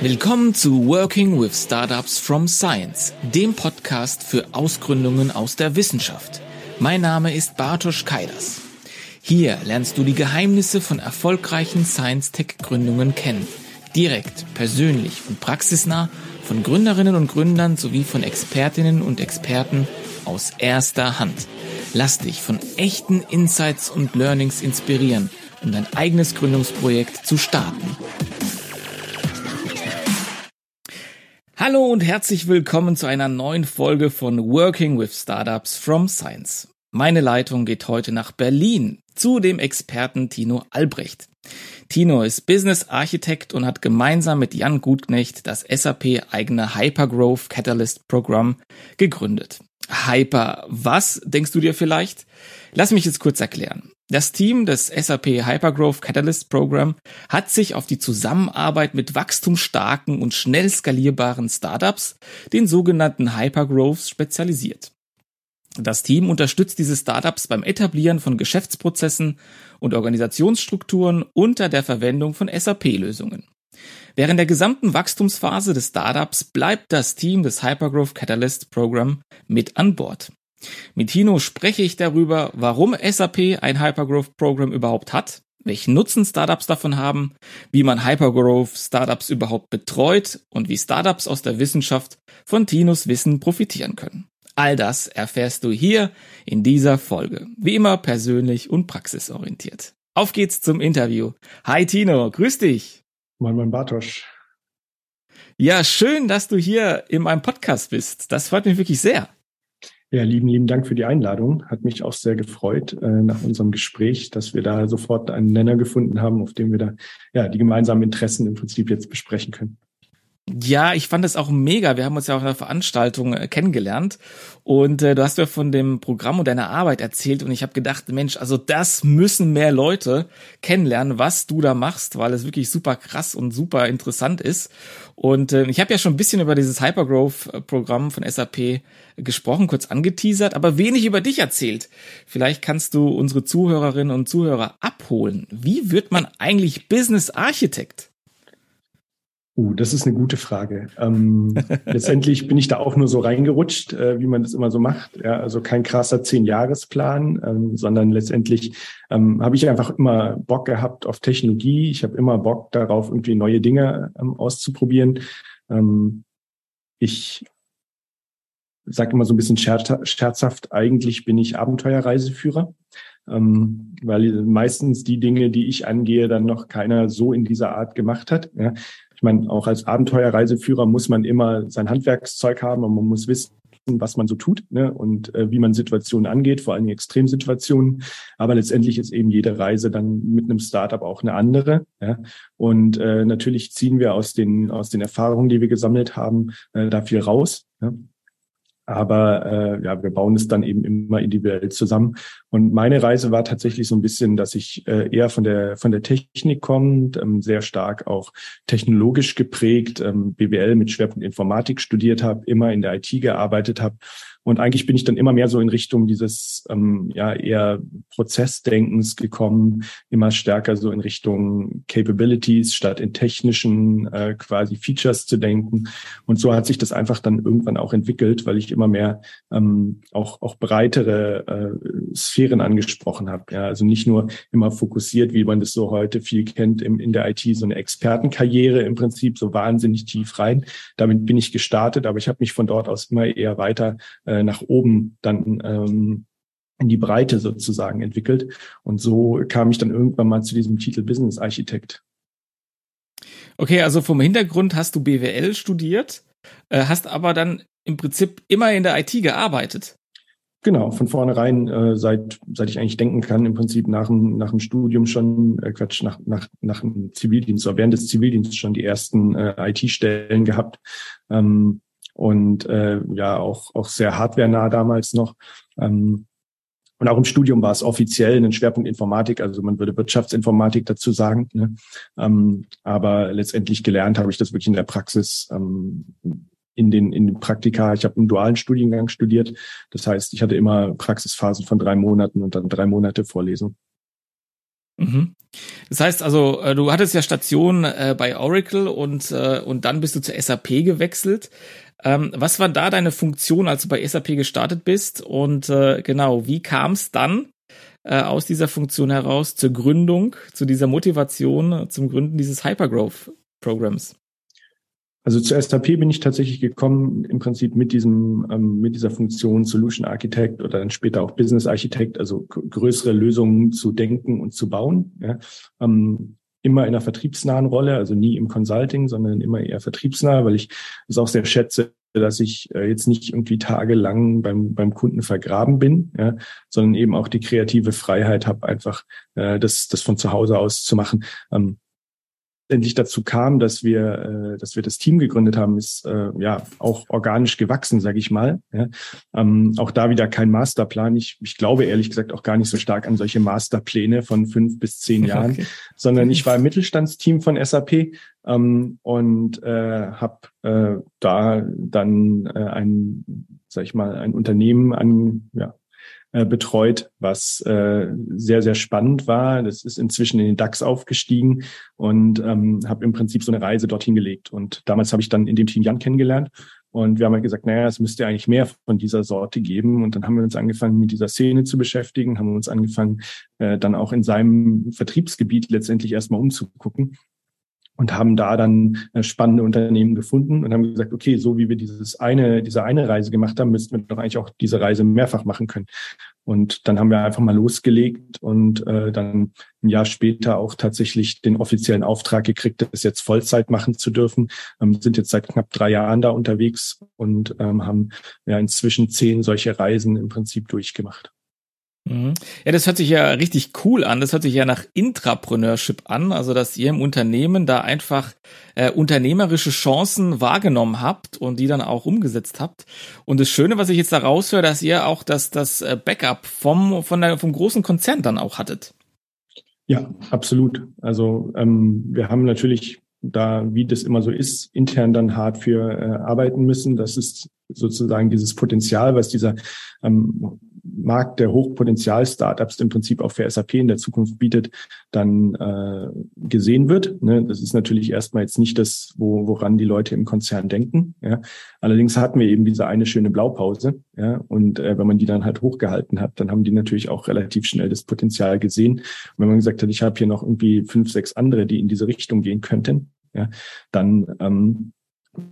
Willkommen zu Working with Startups from Science, dem Podcast für Ausgründungen aus der Wissenschaft. Mein Name ist Bartosz Kaidas. Hier lernst du die Geheimnisse von erfolgreichen Science-Tech-Gründungen kennen. Direkt, persönlich und praxisnah von Gründerinnen und Gründern sowie von Expertinnen und Experten aus erster Hand. Lass dich von echten Insights und Learnings inspirieren, um dein eigenes Gründungsprojekt zu starten. Hallo und herzlich willkommen zu einer neuen Folge von Working with Startups from Science. Meine Leitung geht heute nach Berlin zu dem Experten Tino Albrecht. Tino ist Business Architekt und hat gemeinsam mit Jan Gutknecht das SAP eigene Hypergrowth Catalyst Programm gegründet. Hyper, was denkst du dir vielleicht? Lass mich es kurz erklären. Das Team des SAP Hypergrowth Catalyst Program hat sich auf die Zusammenarbeit mit wachstumsstarken und schnell skalierbaren Startups, den sogenannten Hypergrowths, spezialisiert. Das Team unterstützt diese Startups beim Etablieren von Geschäftsprozessen und Organisationsstrukturen unter der Verwendung von SAP-Lösungen. Während der gesamten Wachstumsphase des Startups bleibt das Team des Hypergrowth Catalyst Program mit an Bord. Mit Tino spreche ich darüber, warum SAP ein Hypergrowth Program überhaupt hat, welchen Nutzen Startups davon haben, wie man Hypergrowth Startups überhaupt betreut und wie Startups aus der Wissenschaft von Tinos Wissen profitieren können. All das erfährst du hier in dieser Folge. Wie immer persönlich und praxisorientiert. Auf geht's zum Interview. Hi Tino, grüß dich. Moin, moin Bartosch. Ja, schön, dass du hier in meinem Podcast bist. Das freut mich wirklich sehr. Ja, lieben, lieben Dank für die Einladung. Hat mich auch sehr gefreut äh, nach unserem Gespräch, dass wir da sofort einen Nenner gefunden haben, auf dem wir da ja die gemeinsamen Interessen im Prinzip jetzt besprechen können. Ja, ich fand es auch mega. Wir haben uns ja auch in der Veranstaltung äh, kennengelernt und äh, du hast ja von dem Programm und deiner Arbeit erzählt und ich habe gedacht, Mensch, also das müssen mehr Leute kennenlernen, was du da machst, weil es wirklich super krass und super interessant ist. Und äh, ich habe ja schon ein bisschen über dieses Hypergrowth-Programm von SAP gesprochen, kurz angeteasert, aber wenig über dich erzählt. Vielleicht kannst du unsere Zuhörerinnen und Zuhörer abholen. Wie wird man eigentlich Business Architect? Uh, das ist eine gute Frage. Ähm, letztendlich bin ich da auch nur so reingerutscht, äh, wie man das immer so macht. Ja, also kein krasser Zehn-Jahres-Plan, ähm, sondern letztendlich ähm, habe ich einfach immer Bock gehabt auf Technologie. Ich habe immer Bock darauf, irgendwie neue Dinge ähm, auszuprobieren. Ähm, ich sage immer so ein bisschen scherzhaft, eigentlich bin ich Abenteuerreiseführer, ähm, weil meistens die Dinge, die ich angehe, dann noch keiner so in dieser Art gemacht hat. Ja. Ich meine, auch als Abenteuerreiseführer muss man immer sein Handwerkszeug haben und man muss wissen, was man so tut ne? und äh, wie man Situationen angeht, vor allem Extremsituationen. Aber letztendlich ist eben jede Reise dann mit einem Startup auch eine andere. Ja? Und äh, natürlich ziehen wir aus den aus den Erfahrungen, die wir gesammelt haben, äh, da viel raus. Ja? Aber äh, ja, wir bauen es dann eben immer individuell zusammen. Und meine Reise war tatsächlich so ein bisschen, dass ich äh, eher von der von der Technik kommt, ähm, sehr stark auch technologisch geprägt, ähm, BWL mit Schwerpunkt Informatik studiert habe, immer in der IT gearbeitet habe und eigentlich bin ich dann immer mehr so in Richtung dieses ähm, ja eher Prozessdenkens gekommen, immer stärker so in Richtung Capabilities statt in technischen äh, quasi Features zu denken. Und so hat sich das einfach dann irgendwann auch entwickelt, weil ich immer mehr ähm, auch auch breitere äh, Sphären angesprochen habe. Ja, also nicht nur immer fokussiert, wie man das so heute viel kennt im, in der IT, so eine Expertenkarriere im Prinzip so wahnsinnig tief rein. Damit bin ich gestartet, aber ich habe mich von dort aus immer eher weiter äh, äh, nach oben dann ähm, in die Breite sozusagen entwickelt. Und so kam ich dann irgendwann mal zu diesem Titel Business Architekt. Okay, also vom Hintergrund hast du BWL studiert, äh, hast aber dann im Prinzip immer in der IT gearbeitet. Genau, von vornherein, äh, seit, seit ich eigentlich denken kann, im Prinzip nach dem, nach dem Studium schon, äh, Quatsch, nach, nach, nach dem Zivildienst oder während des Zivildienstes schon die ersten äh, IT-Stellen gehabt. Ähm, und äh, ja auch, auch sehr hardware-nah damals noch. Ähm, und auch im Studium war es offiziell ein Schwerpunkt Informatik, also man würde Wirtschaftsinformatik dazu sagen. Ne? Ähm, aber letztendlich gelernt habe ich das wirklich in der Praxis ähm, in den, in den Praktika. Ich habe einen dualen Studiengang studiert. Das heißt, ich hatte immer Praxisphasen von drei Monaten und dann drei Monate Vorlesung. Mhm. Das heißt also, äh, du hattest ja Station äh, bei Oracle und, äh, und dann bist du zur SAP gewechselt. Ähm, was war da deine Funktion, als du bei SAP gestartet bist? Und äh, genau, wie kam es dann äh, aus dieser Funktion heraus zur Gründung, zu dieser Motivation zum Gründen dieses Hypergrowth-Programms? Also zur SAP bin ich tatsächlich gekommen, im Prinzip mit diesem, ähm, mit dieser Funktion Solution Architect oder dann später auch Business Architect, also größere Lösungen zu denken und zu bauen. Ja. Ähm, immer in einer vertriebsnahen Rolle, also nie im Consulting, sondern immer eher vertriebsnah, weil ich es auch sehr schätze, dass ich äh, jetzt nicht irgendwie tagelang beim, beim Kunden vergraben bin, ja, sondern eben auch die kreative Freiheit habe, einfach äh, das, das von zu Hause aus zu machen. Ähm, endlich dazu kam, dass wir, äh, dass wir das Team gegründet haben, ist äh, ja auch organisch gewachsen, sage ich mal. Ja. Ähm, auch da wieder kein Masterplan. Ich, ich glaube ehrlich gesagt auch gar nicht so stark an solche Masterpläne von fünf bis zehn Jahren, okay. sondern ich war im Mittelstandsteam von SAP ähm, und äh, habe äh, da dann äh, ein, sag ich mal, ein Unternehmen an ja, äh, betreut, was äh, sehr, sehr spannend war. Das ist inzwischen in den DAX aufgestiegen und ähm, habe im Prinzip so eine Reise dorthin gelegt. Und damals habe ich dann in dem Team Jan kennengelernt und wir haben halt gesagt, naja, es müsste eigentlich mehr von dieser Sorte geben. Und dann haben wir uns angefangen, mit dieser Szene zu beschäftigen, haben uns angefangen, äh, dann auch in seinem Vertriebsgebiet letztendlich erstmal umzugucken und haben da dann äh, spannende Unternehmen gefunden und haben gesagt, okay, so wie wir dieses eine, diese eine Reise gemacht haben, müssten wir doch eigentlich auch diese Reise mehrfach machen können. Und dann haben wir einfach mal losgelegt und äh, dann ein Jahr später auch tatsächlich den offiziellen Auftrag gekriegt, das jetzt Vollzeit machen zu dürfen. Ähm, sind jetzt seit knapp drei Jahren da unterwegs und ähm, haben ja inzwischen zehn solche Reisen im Prinzip durchgemacht. Mhm. Ja, das hört sich ja richtig cool an. Das hört sich ja nach Intrapreneurship an, also dass ihr im Unternehmen da einfach äh, unternehmerische Chancen wahrgenommen habt und die dann auch umgesetzt habt. Und das Schöne, was ich jetzt da raushöre, dass ihr auch das, das äh, Backup vom, von der, vom großen Konzern dann auch hattet. Ja, absolut. Also ähm, wir haben natürlich da, wie das immer so ist, intern dann hart für äh, arbeiten müssen. Das ist sozusagen dieses Potenzial, was dieser ähm, Markt der Hochpotenzial-Startups im Prinzip auch für SAP in der Zukunft bietet, dann äh, gesehen wird. Ne? Das ist natürlich erstmal jetzt nicht das, wo, woran die Leute im Konzern denken. Ja? Allerdings hatten wir eben diese eine schöne Blaupause. Ja? Und äh, wenn man die dann halt hochgehalten hat, dann haben die natürlich auch relativ schnell das Potenzial gesehen. Und wenn man gesagt hat, ich habe hier noch irgendwie fünf, sechs andere, die in diese Richtung gehen könnten, ja, dann ähm,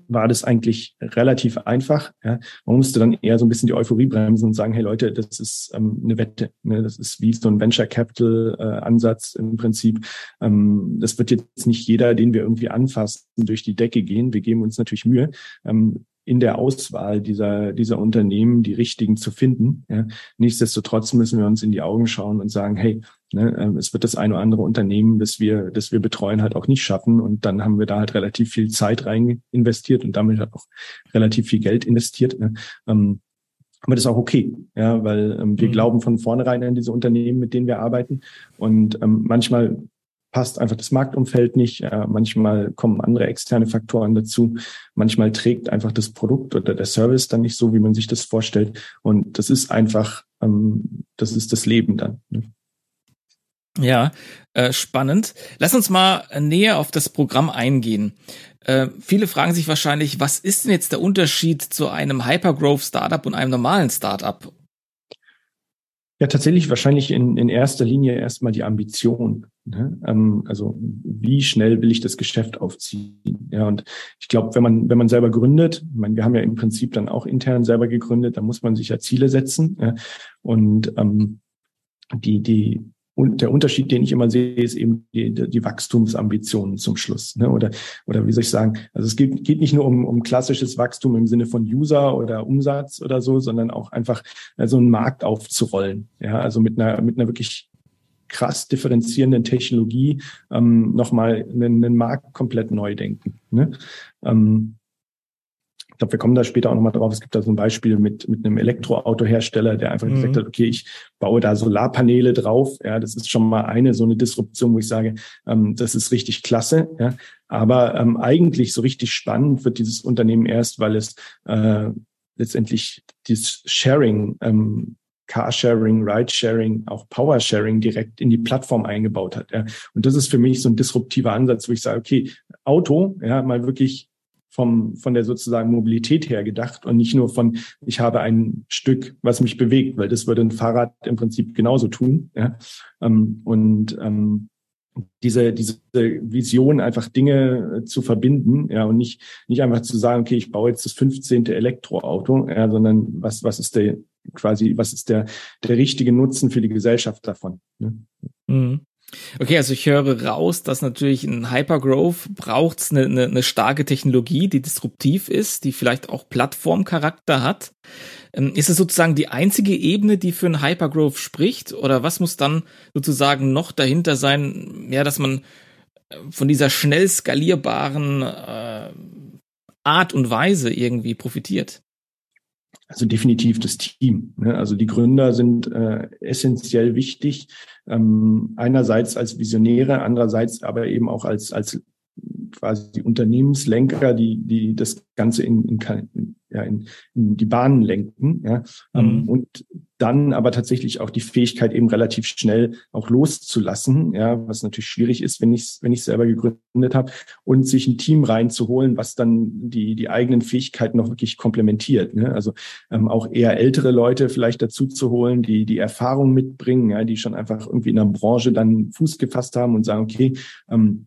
war das eigentlich relativ einfach. Ja. Man musste dann eher so ein bisschen die Euphorie bremsen und sagen, hey Leute, das ist ähm, eine Wette. Ne? Das ist wie so ein Venture Capital äh, Ansatz im Prinzip. Ähm, das wird jetzt nicht jeder, den wir irgendwie anfassen, durch die Decke gehen. Wir geben uns natürlich Mühe. Ähm, in der Auswahl dieser, dieser Unternehmen die richtigen zu finden. Ja. Nichtsdestotrotz müssen wir uns in die Augen schauen und sagen, hey, ne, ähm, es wird das eine oder andere Unternehmen, das wir, das wir betreuen, halt auch nicht schaffen. Und dann haben wir da halt relativ viel Zeit rein investiert und damit halt auch relativ viel Geld investiert. Ne. Ähm, aber das ist auch okay, ja, weil ähm, wir mhm. glauben von vornherein an diese Unternehmen, mit denen wir arbeiten. Und ähm, manchmal passt einfach das Marktumfeld nicht. Äh, manchmal kommen andere externe Faktoren dazu. Manchmal trägt einfach das Produkt oder der Service dann nicht so, wie man sich das vorstellt. Und das ist einfach, ähm, das ist das Leben dann. Ne? Ja, äh, spannend. Lass uns mal näher auf das Programm eingehen. Äh, viele fragen sich wahrscheinlich, was ist denn jetzt der Unterschied zu einem Hypergrowth Startup und einem normalen Startup? Ja, tatsächlich wahrscheinlich in, in erster Linie erstmal die Ambition. Ne? Ähm, also wie schnell will ich das Geschäft aufziehen? Ja, und ich glaube, wenn man, wenn man selber gründet, ich meine, wir haben ja im Prinzip dann auch intern selber gegründet, dann muss man sich ja Ziele setzen. Ja? Und ähm, die, die, und der Unterschied, den ich immer sehe, ist eben die, die Wachstumsambitionen zum Schluss. Ne? Oder, oder wie soll ich sagen? Also es geht, geht nicht nur um, um klassisches Wachstum im Sinne von User oder Umsatz oder so, sondern auch einfach äh, so einen Markt aufzurollen. Ja, also mit einer, mit einer wirklich krass differenzierenden Technologie ähm, nochmal einen, einen Markt komplett neu denken. Ne? Ähm, ich glaube, wir kommen da später auch nochmal drauf. Es gibt da so ein Beispiel mit, mit einem Elektroautohersteller, der einfach mhm. gesagt hat, okay, ich baue da Solarpaneele drauf. Ja, das ist schon mal eine so eine Disruption, wo ich sage, ähm, das ist richtig klasse. Ja, Aber ähm, eigentlich so richtig spannend wird dieses Unternehmen erst, weil es äh, letztendlich dieses Sharing, ähm, Carsharing, Ridesharing, auch Powersharing direkt in die Plattform eingebaut hat. Ja. Und das ist für mich so ein disruptiver Ansatz, wo ich sage, okay, Auto, ja, mal wirklich vom, von der sozusagen Mobilität her gedacht und nicht nur von, ich habe ein Stück, was mich bewegt, weil das würde ein Fahrrad im Prinzip genauso tun. Ja? Ähm, und ähm, diese, diese Vision, einfach Dinge äh, zu verbinden, ja, und nicht, nicht einfach zu sagen, okay, ich baue jetzt das 15. Elektroauto, ja, sondern was, was ist der quasi, was ist der, der richtige Nutzen für die Gesellschaft davon? Ne? Mhm. Okay, also ich höre raus, dass natürlich ein Hypergrowth braucht eine, eine, eine starke Technologie, die disruptiv ist, die vielleicht auch Plattformcharakter hat. Ähm, ist es sozusagen die einzige Ebene, die für ein Hypergrowth spricht? Oder was muss dann sozusagen noch dahinter sein, ja, dass man äh, von dieser schnell skalierbaren äh, Art und Weise irgendwie profitiert? Also definitiv das Team. Ne? Also die Gründer sind äh, essentiell wichtig. Ähm, einerseits als Visionäre, andererseits aber eben auch als als quasi Unternehmenslenker, die die das Ganze in, in, ja, in, in die Bahnen lenken. Ja? Ähm, mhm. Und dann aber tatsächlich auch die Fähigkeit, eben relativ schnell auch loszulassen, ja, was natürlich schwierig ist, wenn ich wenn ich selber gegründet habe, und sich ein Team reinzuholen, was dann die die eigenen Fähigkeiten noch wirklich komplementiert. Ne? Also ähm, auch eher ältere Leute vielleicht dazu zu holen, die die Erfahrung mitbringen, ja, die schon einfach irgendwie in der Branche dann Fuß gefasst haben und sagen, okay, ähm,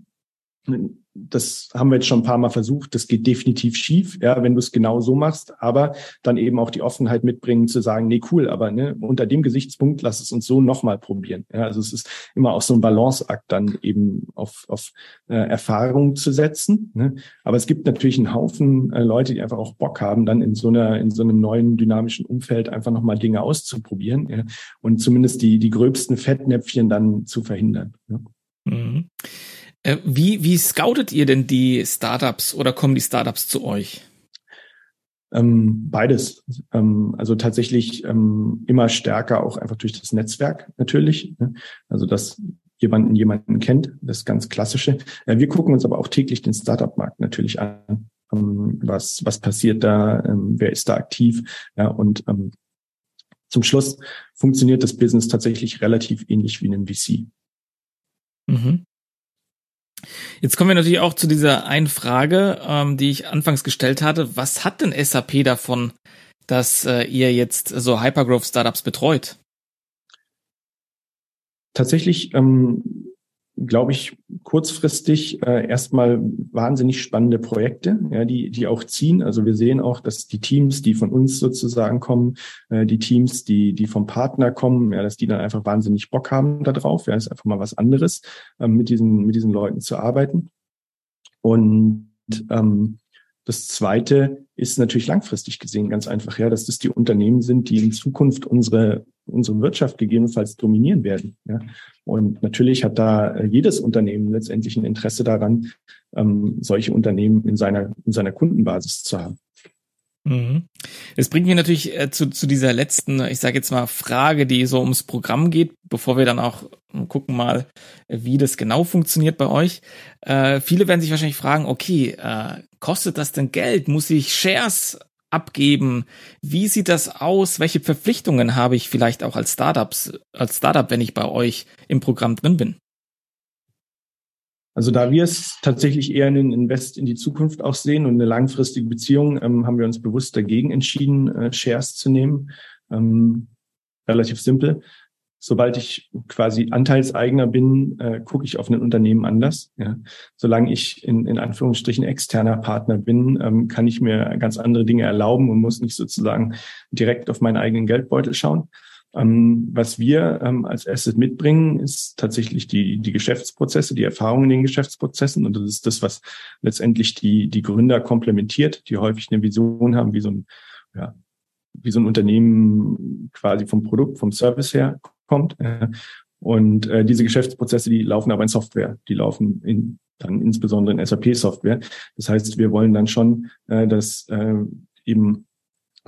das haben wir jetzt schon ein paar Mal versucht. Das geht definitiv schief, ja, wenn du es genau so machst, aber dann eben auch die Offenheit mitbringen zu sagen, nee, cool, aber ne, unter dem Gesichtspunkt lass es uns so nochmal probieren. Ja, also es ist immer auch so ein Balanceakt dann eben auf, auf äh, Erfahrung zu setzen. Ne? Aber es gibt natürlich einen Haufen äh, Leute, die einfach auch Bock haben, dann in so einer, in so einem neuen dynamischen Umfeld einfach nochmal Dinge auszuprobieren ja? und zumindest die, die gröbsten Fettnäpfchen dann zu verhindern. Ja? Mhm. Äh, wie, wie scoutet ihr denn die Startups oder kommen die Startups zu euch? Ähm, beides. Ähm, also tatsächlich ähm, immer stärker auch einfach durch das Netzwerk natürlich. Ne? Also dass jemanden jemanden kennt, das ganz klassische. Äh, wir gucken uns aber auch täglich den Startup-Markt natürlich an. Ähm, was, was passiert da? Ähm, wer ist da aktiv? Ja, und ähm, zum Schluss funktioniert das Business tatsächlich relativ ähnlich wie in einem VC. Mhm. Jetzt kommen wir natürlich auch zu dieser einen Frage, ähm, die ich anfangs gestellt hatte. Was hat denn SAP davon, dass äh, ihr jetzt so Hypergrowth-Startups betreut? Tatsächlich ähm, glaube ich, kurzfristig äh, erstmal wahnsinnig spannende Projekte, ja, die, die auch ziehen. Also wir sehen auch, dass die Teams, die von uns sozusagen kommen, äh, die Teams, die, die vom Partner kommen, ja, dass die dann einfach wahnsinnig Bock haben darauf. Ja, ist einfach mal was anderes, ähm, mit diesen, mit diesen Leuten zu arbeiten. Und ähm, das zweite ist natürlich langfristig gesehen ganz einfach, ja, dass das die Unternehmen sind, die in Zukunft unsere, unsere Wirtschaft gegebenenfalls dominieren werden. Ja. Und natürlich hat da äh, jedes Unternehmen letztendlich ein Interesse daran, ähm, solche Unternehmen in seiner, in seiner Kundenbasis zu haben. Mhm. Es bringt mich natürlich äh, zu, zu dieser letzten, ich sage jetzt mal, Frage, die so ums Programm geht, bevor wir dann auch gucken mal, wie das genau funktioniert bei euch. Äh, viele werden sich wahrscheinlich fragen, okay, äh, kostet das denn Geld? Muss ich Shares abgeben? Wie sieht das aus? Welche Verpflichtungen habe ich vielleicht auch als Startups, als Startup, wenn ich bei euch im Programm drin bin? Also da wir es tatsächlich eher einen Invest in die Zukunft auch sehen und eine langfristige Beziehung, ähm, haben wir uns bewusst dagegen entschieden, äh, Shares zu nehmen. Ähm, relativ simpel. Sobald ich quasi Anteilseigner bin, äh, gucke ich auf ein Unternehmen anders. Ja. Solange ich in, in Anführungsstrichen externer Partner bin, ähm, kann ich mir ganz andere Dinge erlauben und muss nicht sozusagen direkt auf meinen eigenen Geldbeutel schauen. Ähm, was wir ähm, als Asset mitbringen, ist tatsächlich die, die Geschäftsprozesse, die Erfahrung in den Geschäftsprozessen. Und das ist das, was letztendlich die, die Gründer komplementiert, die häufig eine Vision haben, wie so ein, ja, wie so ein Unternehmen quasi vom Produkt, vom Service her kommt. Und äh, diese Geschäftsprozesse, die laufen aber in Software, die laufen in, dann insbesondere in SAP-Software. Das heißt, wir wollen dann schon, äh, dass äh, eben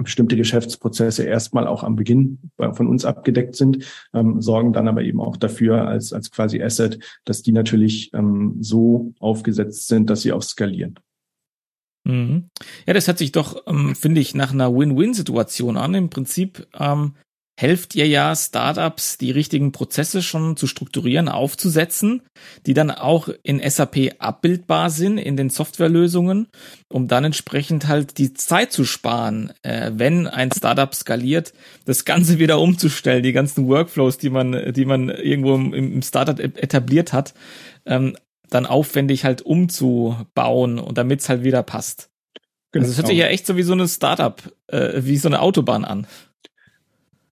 bestimmte Geschäftsprozesse erstmal auch am Beginn von uns abgedeckt sind, ähm, sorgen dann aber eben auch dafür als, als quasi Asset, dass die natürlich ähm, so aufgesetzt sind, dass sie auch skalieren. Mhm. Ja, das hört sich doch, ähm, finde ich, nach einer Win-Win-Situation an. Im Prinzip ähm, helft ihr ja Startups, die richtigen Prozesse schon zu strukturieren, aufzusetzen, die dann auch in SAP abbildbar sind in den Softwarelösungen, um dann entsprechend halt die Zeit zu sparen, äh, wenn ein Startup skaliert, das Ganze wieder umzustellen, die ganzen Workflows, die man, die man irgendwo im, im Startup etabliert hat, ähm, dann aufwendig halt umzubauen und damit es halt wieder passt. Genau. Also es hört sich ja echt so wie so eine Startup, äh, wie so eine Autobahn an.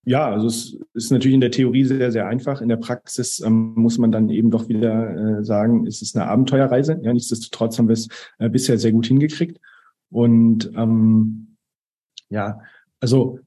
Ja, also es ist natürlich in der Theorie sehr, sehr einfach. In der Praxis ähm, muss man dann eben doch wieder äh, sagen, es ist eine Abenteuerreise. Ja, nichtsdestotrotz haben wir es äh, bisher sehr gut hingekriegt. Und ähm, ja, also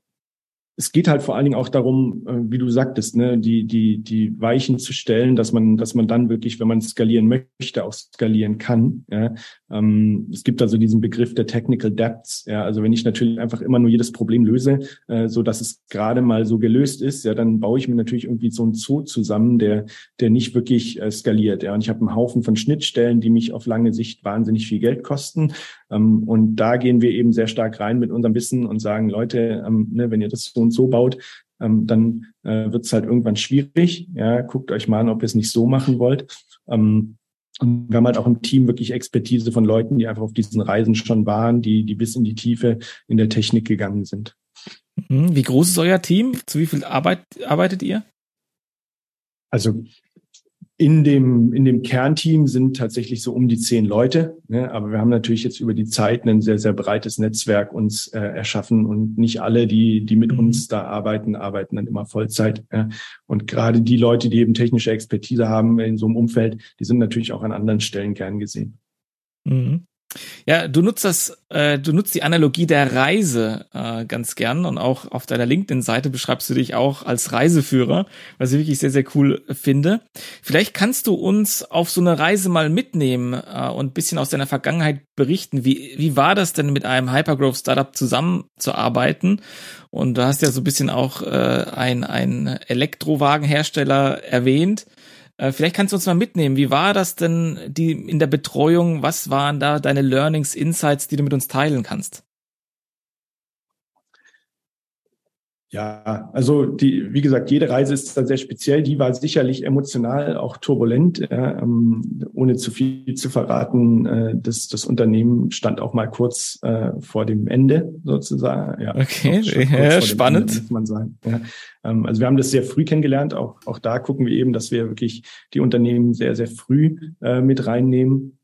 es geht halt vor allen Dingen auch darum, äh, wie du sagtest, ne, die, die, die Weichen zu stellen, dass man, dass man dann wirklich, wenn man skalieren möchte, auch skalieren kann. Ja. Ähm, es gibt also diesen Begriff der Technical Depths. Ja. Also wenn ich natürlich einfach immer nur jedes Problem löse, äh, so dass es gerade mal so gelöst ist, ja, dann baue ich mir natürlich irgendwie so einen Zoo zusammen, der, der nicht wirklich äh, skaliert. Ja. Und ich habe einen Haufen von Schnittstellen, die mich auf lange Sicht wahnsinnig viel Geld kosten. Ähm, und da gehen wir eben sehr stark rein mit unserem Wissen und sagen, Leute, ähm, ne, wenn ihr das so und so baut, ähm, dann äh, wird es halt irgendwann schwierig. Ja, guckt euch mal an, ob ihr es nicht so machen wollt. Ähm, und wir haben halt auch im Team wirklich Expertise von Leuten, die einfach auf diesen Reisen schon waren, die, die bis in die Tiefe in der Technik gegangen sind. Mhm. Wie groß ist euer Team? Zu wie viel Arbeit arbeitet ihr? Also in dem, in dem Kernteam sind tatsächlich so um die zehn Leute. Ne? Aber wir haben natürlich jetzt über die Zeit ein sehr, sehr breites Netzwerk uns äh, erschaffen und nicht alle, die, die mit mhm. uns da arbeiten, arbeiten dann immer Vollzeit. Ja? Und gerade die Leute, die eben technische Expertise haben in so einem Umfeld, die sind natürlich auch an anderen Stellen gern gesehen. Mhm. Ja, du nutzt das, äh, du nutzt die Analogie der Reise äh, ganz gern und auch auf deiner LinkedIn-Seite beschreibst du dich auch als Reiseführer, was ich wirklich sehr, sehr cool finde. Vielleicht kannst du uns auf so eine Reise mal mitnehmen äh, und bisschen aus deiner Vergangenheit berichten. Wie, wie war das denn mit einem Hypergrowth-Startup zusammenzuarbeiten? Und du hast ja so ein bisschen auch äh, ein, ein Elektrowagenhersteller erwähnt. Äh, vielleicht kannst du uns mal mitnehmen. Wie war das denn die, in der Betreuung? Was waren da deine Learnings, Insights, die du mit uns teilen kannst? Ja, also die, wie gesagt, jede Reise ist da sehr speziell. Die war sicherlich emotional auch turbulent, ja, ähm, ohne zu viel zu verraten. Äh, das, das Unternehmen stand auch mal kurz äh, vor dem Ende sozusagen. Ja, okay, ja, spannend. Ende, muss man sagen. Ja, ähm, also wir haben das sehr früh kennengelernt. Auch, auch da gucken wir eben, dass wir wirklich die Unternehmen sehr, sehr früh äh, mit reinnehmen.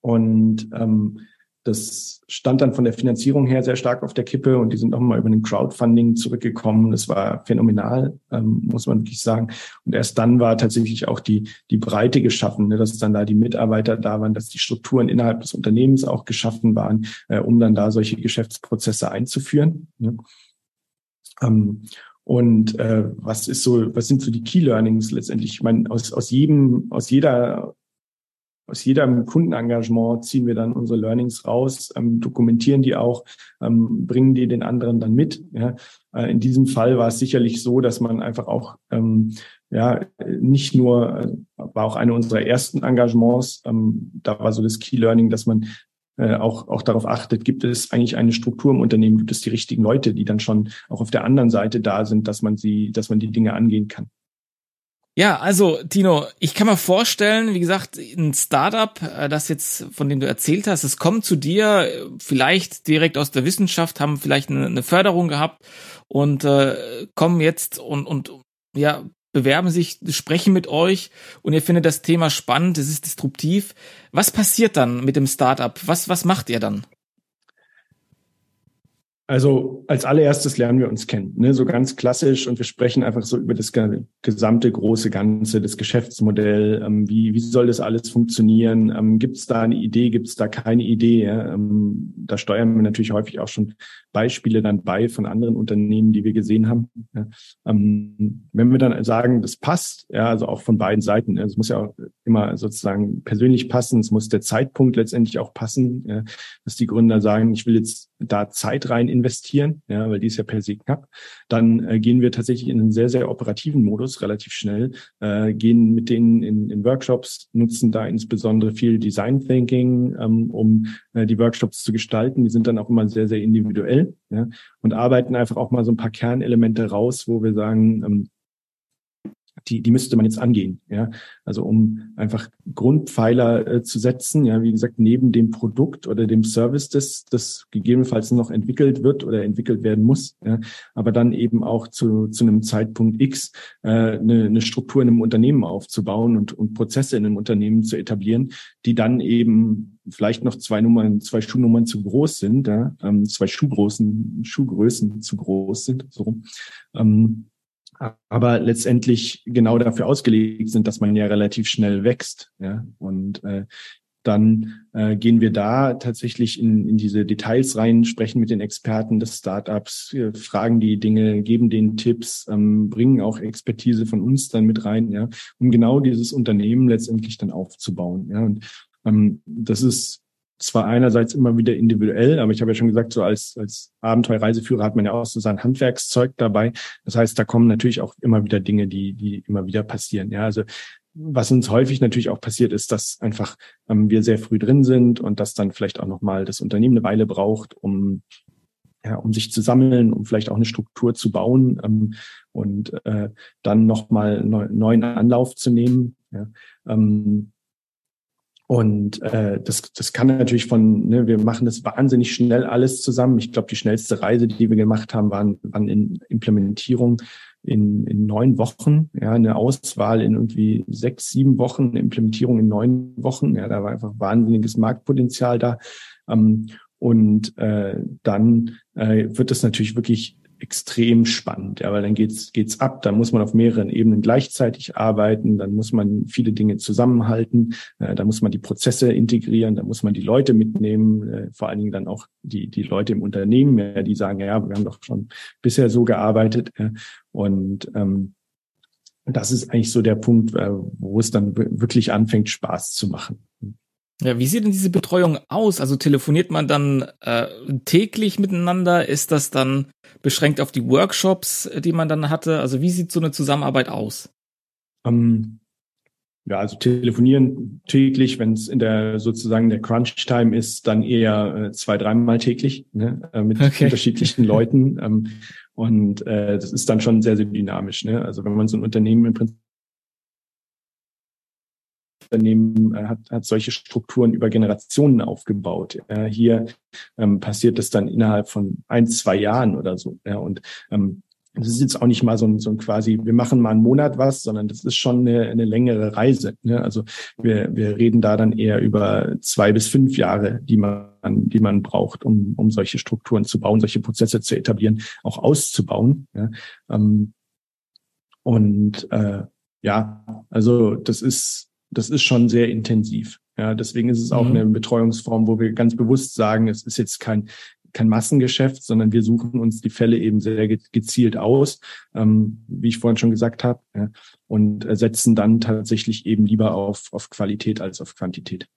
Und ähm, das stand dann von der Finanzierung her sehr stark auf der Kippe und die sind auch mal über den Crowdfunding zurückgekommen. Das war phänomenal, ähm, muss man wirklich sagen. Und erst dann war tatsächlich auch die, die Breite geschaffen, ne, dass dann da die Mitarbeiter da waren, dass die Strukturen innerhalb des Unternehmens auch geschaffen waren, äh, um dann da solche Geschäftsprozesse einzuführen. Ne. Ähm, und äh, was ist so, was sind so die Key Learnings letztendlich? Ich meine, aus, aus jedem, aus jeder aus jedem Kundenengagement ziehen wir dann unsere Learnings raus, ähm, dokumentieren die auch, ähm, bringen die den anderen dann mit. Ja. Äh, in diesem Fall war es sicherlich so, dass man einfach auch ähm, ja nicht nur äh, war auch eine unserer ersten Engagements. Ähm, da war so das Key Learning, dass man äh, auch, auch darauf achtet, gibt es eigentlich eine Struktur im Unternehmen, gibt es die richtigen Leute, die dann schon auch auf der anderen Seite da sind, dass man sie, dass man die Dinge angehen kann. Ja, also Tino, ich kann mir vorstellen, wie gesagt, ein Startup, äh, das jetzt, von dem du erzählt hast, es kommt zu dir, vielleicht direkt aus der Wissenschaft, haben vielleicht eine, Förderung gehabt und äh, kommen jetzt und, und ja, bewerben sich, sprechen mit euch und ihr findet das Thema spannend, es ist disruptiv. Was passiert dann mit dem Startup? Was, was macht ihr dann? Also als allererstes lernen wir uns kennen, ne? so ganz klassisch und wir sprechen einfach so über das gesamte große Ganze, das Geschäftsmodell, ähm, wie, wie soll das alles funktionieren, ähm, gibt es da eine Idee, gibt es da keine Idee, ja? ähm, da steuern wir natürlich häufig auch schon Beispiele dann bei von anderen Unternehmen, die wir gesehen haben. Ja? Ähm, wenn wir dann sagen, das passt, ja, also auch von beiden Seiten, es muss ja auch immer sozusagen persönlich passen. Es muss der Zeitpunkt letztendlich auch passen, ja, dass die Gründer sagen, ich will jetzt da Zeit rein investieren, ja, weil die ist ja per se knapp. Dann äh, gehen wir tatsächlich in einen sehr, sehr operativen Modus relativ schnell, äh, gehen mit denen in, in Workshops, nutzen da insbesondere viel Design Thinking, ähm, um äh, die Workshops zu gestalten. Die sind dann auch immer sehr, sehr individuell ja, und arbeiten einfach auch mal so ein paar Kernelemente raus, wo wir sagen, ähm, die, die müsste man jetzt angehen, ja. Also um einfach Grundpfeiler äh, zu setzen, ja, wie gesagt, neben dem Produkt oder dem Service, das, das gegebenenfalls noch entwickelt wird oder entwickelt werden muss, ja, aber dann eben auch zu, zu einem Zeitpunkt X äh, eine, eine Struktur in einem Unternehmen aufzubauen und, und Prozesse in einem Unternehmen zu etablieren, die dann eben vielleicht noch zwei Nummern, zwei Schuhnummern zu groß sind, ja, ähm, zwei Schuhgroßen, Schuhgrößen zu groß sind, so rum. Ähm, aber letztendlich genau dafür ausgelegt sind, dass man ja relativ schnell wächst. Ja? Und äh, dann äh, gehen wir da tatsächlich in, in diese Details rein, sprechen mit den Experten des Startups, äh, fragen die Dinge, geben denen Tipps, ähm, bringen auch Expertise von uns dann mit rein, ja, um genau dieses Unternehmen letztendlich dann aufzubauen. Ja, und ähm, das ist zwar einerseits immer wieder individuell, aber ich habe ja schon gesagt, so als, als Abenteuerreiseführer hat man ja auch so sein Handwerkszeug dabei. Das heißt, da kommen natürlich auch immer wieder Dinge, die, die immer wieder passieren. Ja, also was uns häufig natürlich auch passiert, ist, dass einfach ähm, wir sehr früh drin sind und dass dann vielleicht auch nochmal das Unternehmen eine Weile braucht, um ja, um sich zu sammeln, um vielleicht auch eine Struktur zu bauen ähm, und äh, dann nochmal neu, neuen Anlauf zu nehmen. Ja. Ähm, und äh, das, das kann natürlich von, ne, wir machen das wahnsinnig schnell alles zusammen. Ich glaube, die schnellste Reise, die wir gemacht haben, waren, waren in Implementierung in, in neun Wochen, ja, eine Auswahl in irgendwie sechs, sieben Wochen, eine Implementierung in neun Wochen. Ja, da war einfach wahnsinniges Marktpotenzial da. Ähm, und äh, dann äh, wird es natürlich wirklich extrem spannend, ja, weil dann geht's geht's ab, dann muss man auf mehreren Ebenen gleichzeitig arbeiten, dann muss man viele Dinge zusammenhalten, äh, da muss man die Prozesse integrieren, da muss man die Leute mitnehmen, äh, vor allen Dingen dann auch die die Leute im Unternehmen, ja, die sagen, ja, wir haben doch schon bisher so gearbeitet äh, und ähm, das ist eigentlich so der Punkt, äh, wo es dann wirklich anfängt, Spaß zu machen. Ja, wie sieht denn diese Betreuung aus? Also telefoniert man dann äh, täglich miteinander? Ist das dann beschränkt auf die Workshops, die man dann hatte? Also wie sieht so eine Zusammenarbeit aus? Um, ähm, ja, also telefonieren täglich, wenn es in der sozusagen der Crunch-Time ist, dann eher äh, zwei, dreimal täglich ne, äh, mit okay. unterschiedlichen Leuten. Ähm, und äh, das ist dann schon sehr, sehr dynamisch. Ne? Also wenn man so ein Unternehmen im Prinzip Unternehmen äh, hat, hat solche Strukturen über Generationen aufgebaut. Äh, hier ähm, passiert das dann innerhalb von ein, zwei Jahren oder so. Ja, und ähm, das ist jetzt auch nicht mal so ein, so ein quasi, wir machen mal einen Monat was, sondern das ist schon eine, eine längere Reise. Ne? Also wir, wir reden da dann eher über zwei bis fünf Jahre, die man, die man braucht, um, um solche Strukturen zu bauen, solche Prozesse zu etablieren, auch auszubauen. Ja? Ähm, und äh, ja, also das ist das ist schon sehr intensiv. Ja, deswegen ist es auch mhm. eine Betreuungsform, wo wir ganz bewusst sagen, es ist jetzt kein kein Massengeschäft, sondern wir suchen uns die Fälle eben sehr gezielt aus, ähm, wie ich vorhin schon gesagt habe, ja, und setzen dann tatsächlich eben lieber auf, auf Qualität als auf Quantität.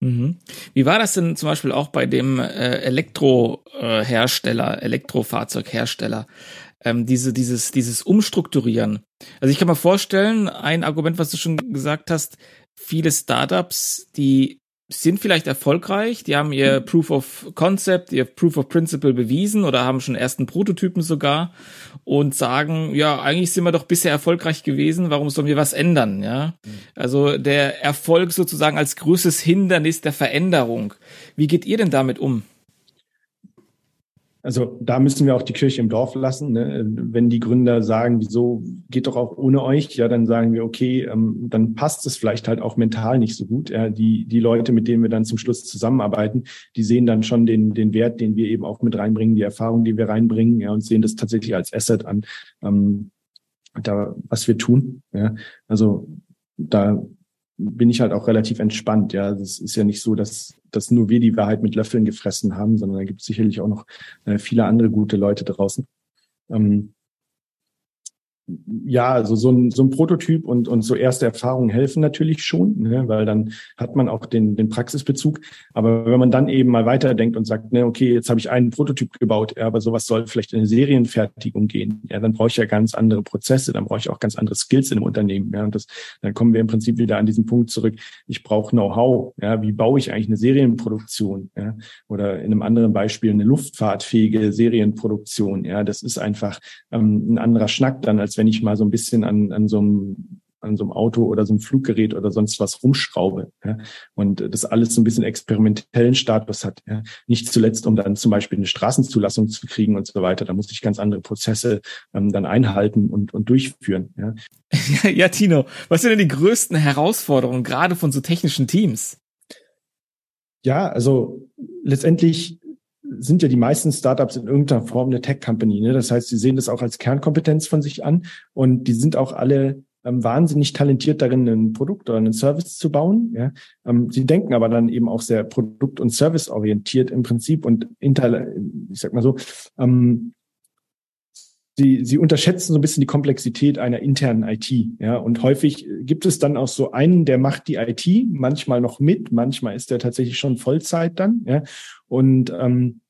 Mhm. Wie war das denn zum Beispiel auch bei dem äh, Elektrohersteller, Elektrofahrzeughersteller? Ähm, diese, dieses, dieses Umstrukturieren. Also ich kann mir vorstellen, ein Argument, was du schon gesagt hast, viele Startups, die sind vielleicht erfolgreich, die haben ihr Proof of Concept, ihr Proof of Principle bewiesen oder haben schon ersten Prototypen sogar und sagen, ja, eigentlich sind wir doch bisher erfolgreich gewesen, warum sollen wir was ändern, ja? Also der Erfolg sozusagen als größtes Hindernis der Veränderung. Wie geht ihr denn damit um? Also da müssen wir auch die Kirche im Dorf lassen. Ne? Wenn die Gründer sagen, wieso geht doch auch ohne euch, ja, dann sagen wir, okay, ähm, dann passt es vielleicht halt auch mental nicht so gut. Ja? Die, die Leute, mit denen wir dann zum Schluss zusammenarbeiten, die sehen dann schon den, den Wert, den wir eben auch mit reinbringen, die Erfahrung, die wir reinbringen, ja, und sehen das tatsächlich als Asset an, ähm, da, was wir tun. Ja? Also da bin ich halt auch relativ entspannt. Ja, es ist ja nicht so, dass, dass nur wir die Wahrheit mit Löffeln gefressen haben, sondern da gibt es sicherlich auch noch äh, viele andere gute Leute draußen. Ähm, ja, also so ein, so ein Prototyp und, und so erste Erfahrungen helfen natürlich schon, ne, weil dann hat man auch den, den Praxisbezug. Aber wenn man dann eben mal weiterdenkt und sagt, ne, okay, jetzt habe ich einen Prototyp gebaut, ja, aber sowas soll vielleicht in eine Serienfertigung gehen, ja, dann brauche ich ja ganz andere Prozesse, dann brauche ich auch ganz andere Skills in einem Unternehmen. Ja, und das, dann kommen wir im Prinzip wieder an diesen Punkt zurück. Ich brauche Know-how. Ja, wie baue ich eigentlich eine Serienproduktion? Ja, oder in einem anderen Beispiel eine luftfahrtfähige Serienproduktion. Ja, das ist einfach ähm, ein anderer Schnack dann als als wenn ich mal so ein bisschen an, an so einem an so einem Auto oder so einem Fluggerät oder sonst was rumschraube. Ja, und das alles so ein bisschen experimentellen Status hat. Ja. Nicht zuletzt, um dann zum Beispiel eine Straßenzulassung zu kriegen und so weiter. Da muss ich ganz andere Prozesse ähm, dann einhalten und, und durchführen. Ja. ja, Tino, was sind denn die größten Herausforderungen gerade von so technischen Teams? Ja, also letztendlich sind ja die meisten Startups in irgendeiner Form eine Tech-Company. Ne? Das heißt, sie sehen das auch als Kernkompetenz von sich an und die sind auch alle ähm, wahnsinnig talentiert darin, ein Produkt oder einen Service zu bauen. Ja? Ähm, sie denken aber dann eben auch sehr produkt- und serviceorientiert im Prinzip und inter, ich sag mal so, ähm, sie, sie unterschätzen so ein bisschen die Komplexität einer internen IT. Ja, und häufig gibt es dann auch so einen, der macht die IT, manchmal noch mit, manchmal ist der tatsächlich schon Vollzeit dann. Ja, und ähm,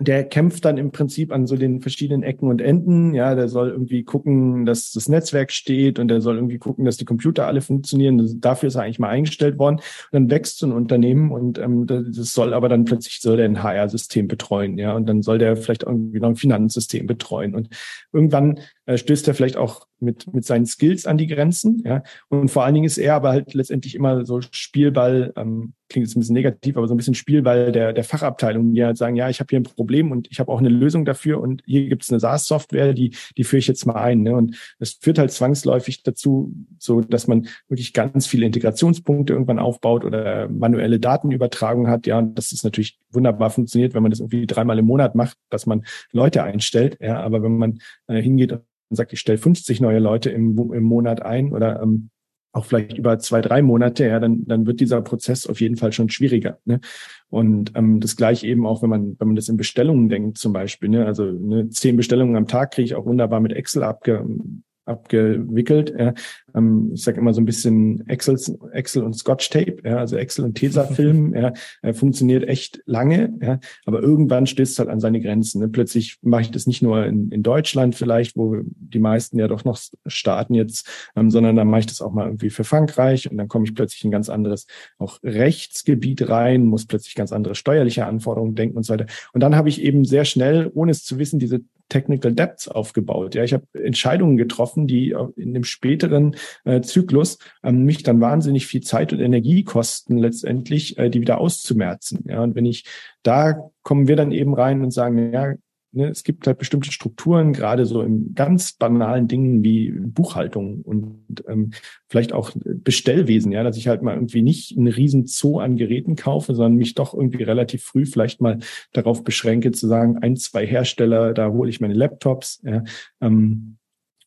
der kämpft dann im Prinzip an so den verschiedenen Ecken und Enden. Ja, der soll irgendwie gucken, dass das Netzwerk steht und der soll irgendwie gucken, dass die Computer alle funktionieren. Dafür ist er eigentlich mal eingestellt worden. Und dann wächst so ein Unternehmen und ähm, das soll aber dann plötzlich soll der ein HR-System betreuen. Ja, und dann soll der vielleicht irgendwie noch ein Finanzsystem betreuen. Und irgendwann stößt er vielleicht auch mit, mit seinen Skills an die Grenzen. Ja, und vor allen Dingen ist er aber halt letztendlich immer so Spielball, ähm, klingt jetzt ein bisschen negativ, aber so ein bisschen Spielball der, der Fachabteilung, die halt sagen, ja, ich habe hier ein Problem und ich habe auch eine Lösung dafür und hier gibt es eine SaaS-Software, die, die führe ich jetzt mal ein. Ne? Und das führt halt zwangsläufig dazu, so dass man wirklich ganz viele Integrationspunkte irgendwann aufbaut oder manuelle Datenübertragung hat. Ja, und das ist natürlich wunderbar funktioniert, wenn man das irgendwie dreimal im Monat macht, dass man Leute einstellt. Ja, aber wenn man äh, hingeht und sagt, ich stelle 50 neue Leute im, im Monat ein oder ähm, auch vielleicht über zwei, drei Monate, ja, dann, dann wird dieser Prozess auf jeden Fall schon schwieriger. Ne? Und ähm, das gleiche eben auch, wenn man, wenn man das in Bestellungen denkt, zum Beispiel, ne? also ne, zehn Bestellungen am Tag kriege ich auch wunderbar mit Excel abge, abgewickelt. Ja. Ähm, ich sage immer so ein bisschen Excel, Excel und Scotch Tape, ja, also Excel und Tesafilm, ja, äh, funktioniert echt lange, ja, aber irgendwann stößt halt an seine Grenzen. Ne? Plötzlich mache ich das nicht nur in, in Deutschland vielleicht, wo die meisten ja doch noch starten jetzt, ähm, sondern dann mache ich das auch mal irgendwie für Frankreich und dann komme ich plötzlich in ganz anderes auch Rechtsgebiet rein, muss plötzlich ganz andere steuerliche Anforderungen denken und so weiter. Und dann habe ich eben sehr schnell, ohne es zu wissen, diese Technical Depths aufgebaut. Ja, ich habe Entscheidungen getroffen, die in dem späteren äh, Zyklus ähm, mich dann wahnsinnig viel Zeit und Energie kosten, letztendlich äh, die wieder auszumerzen. Ja, und wenn ich da kommen wir dann eben rein und sagen, ja, Ne, es gibt halt bestimmte Strukturen, gerade so in ganz banalen Dingen wie Buchhaltung und ähm, vielleicht auch Bestellwesen, ja, dass ich halt mal irgendwie nicht einen riesen Zoo an Geräten kaufe, sondern mich doch irgendwie relativ früh vielleicht mal darauf beschränke zu sagen, ein, zwei Hersteller, da hole ich meine Laptops. Ja, ähm,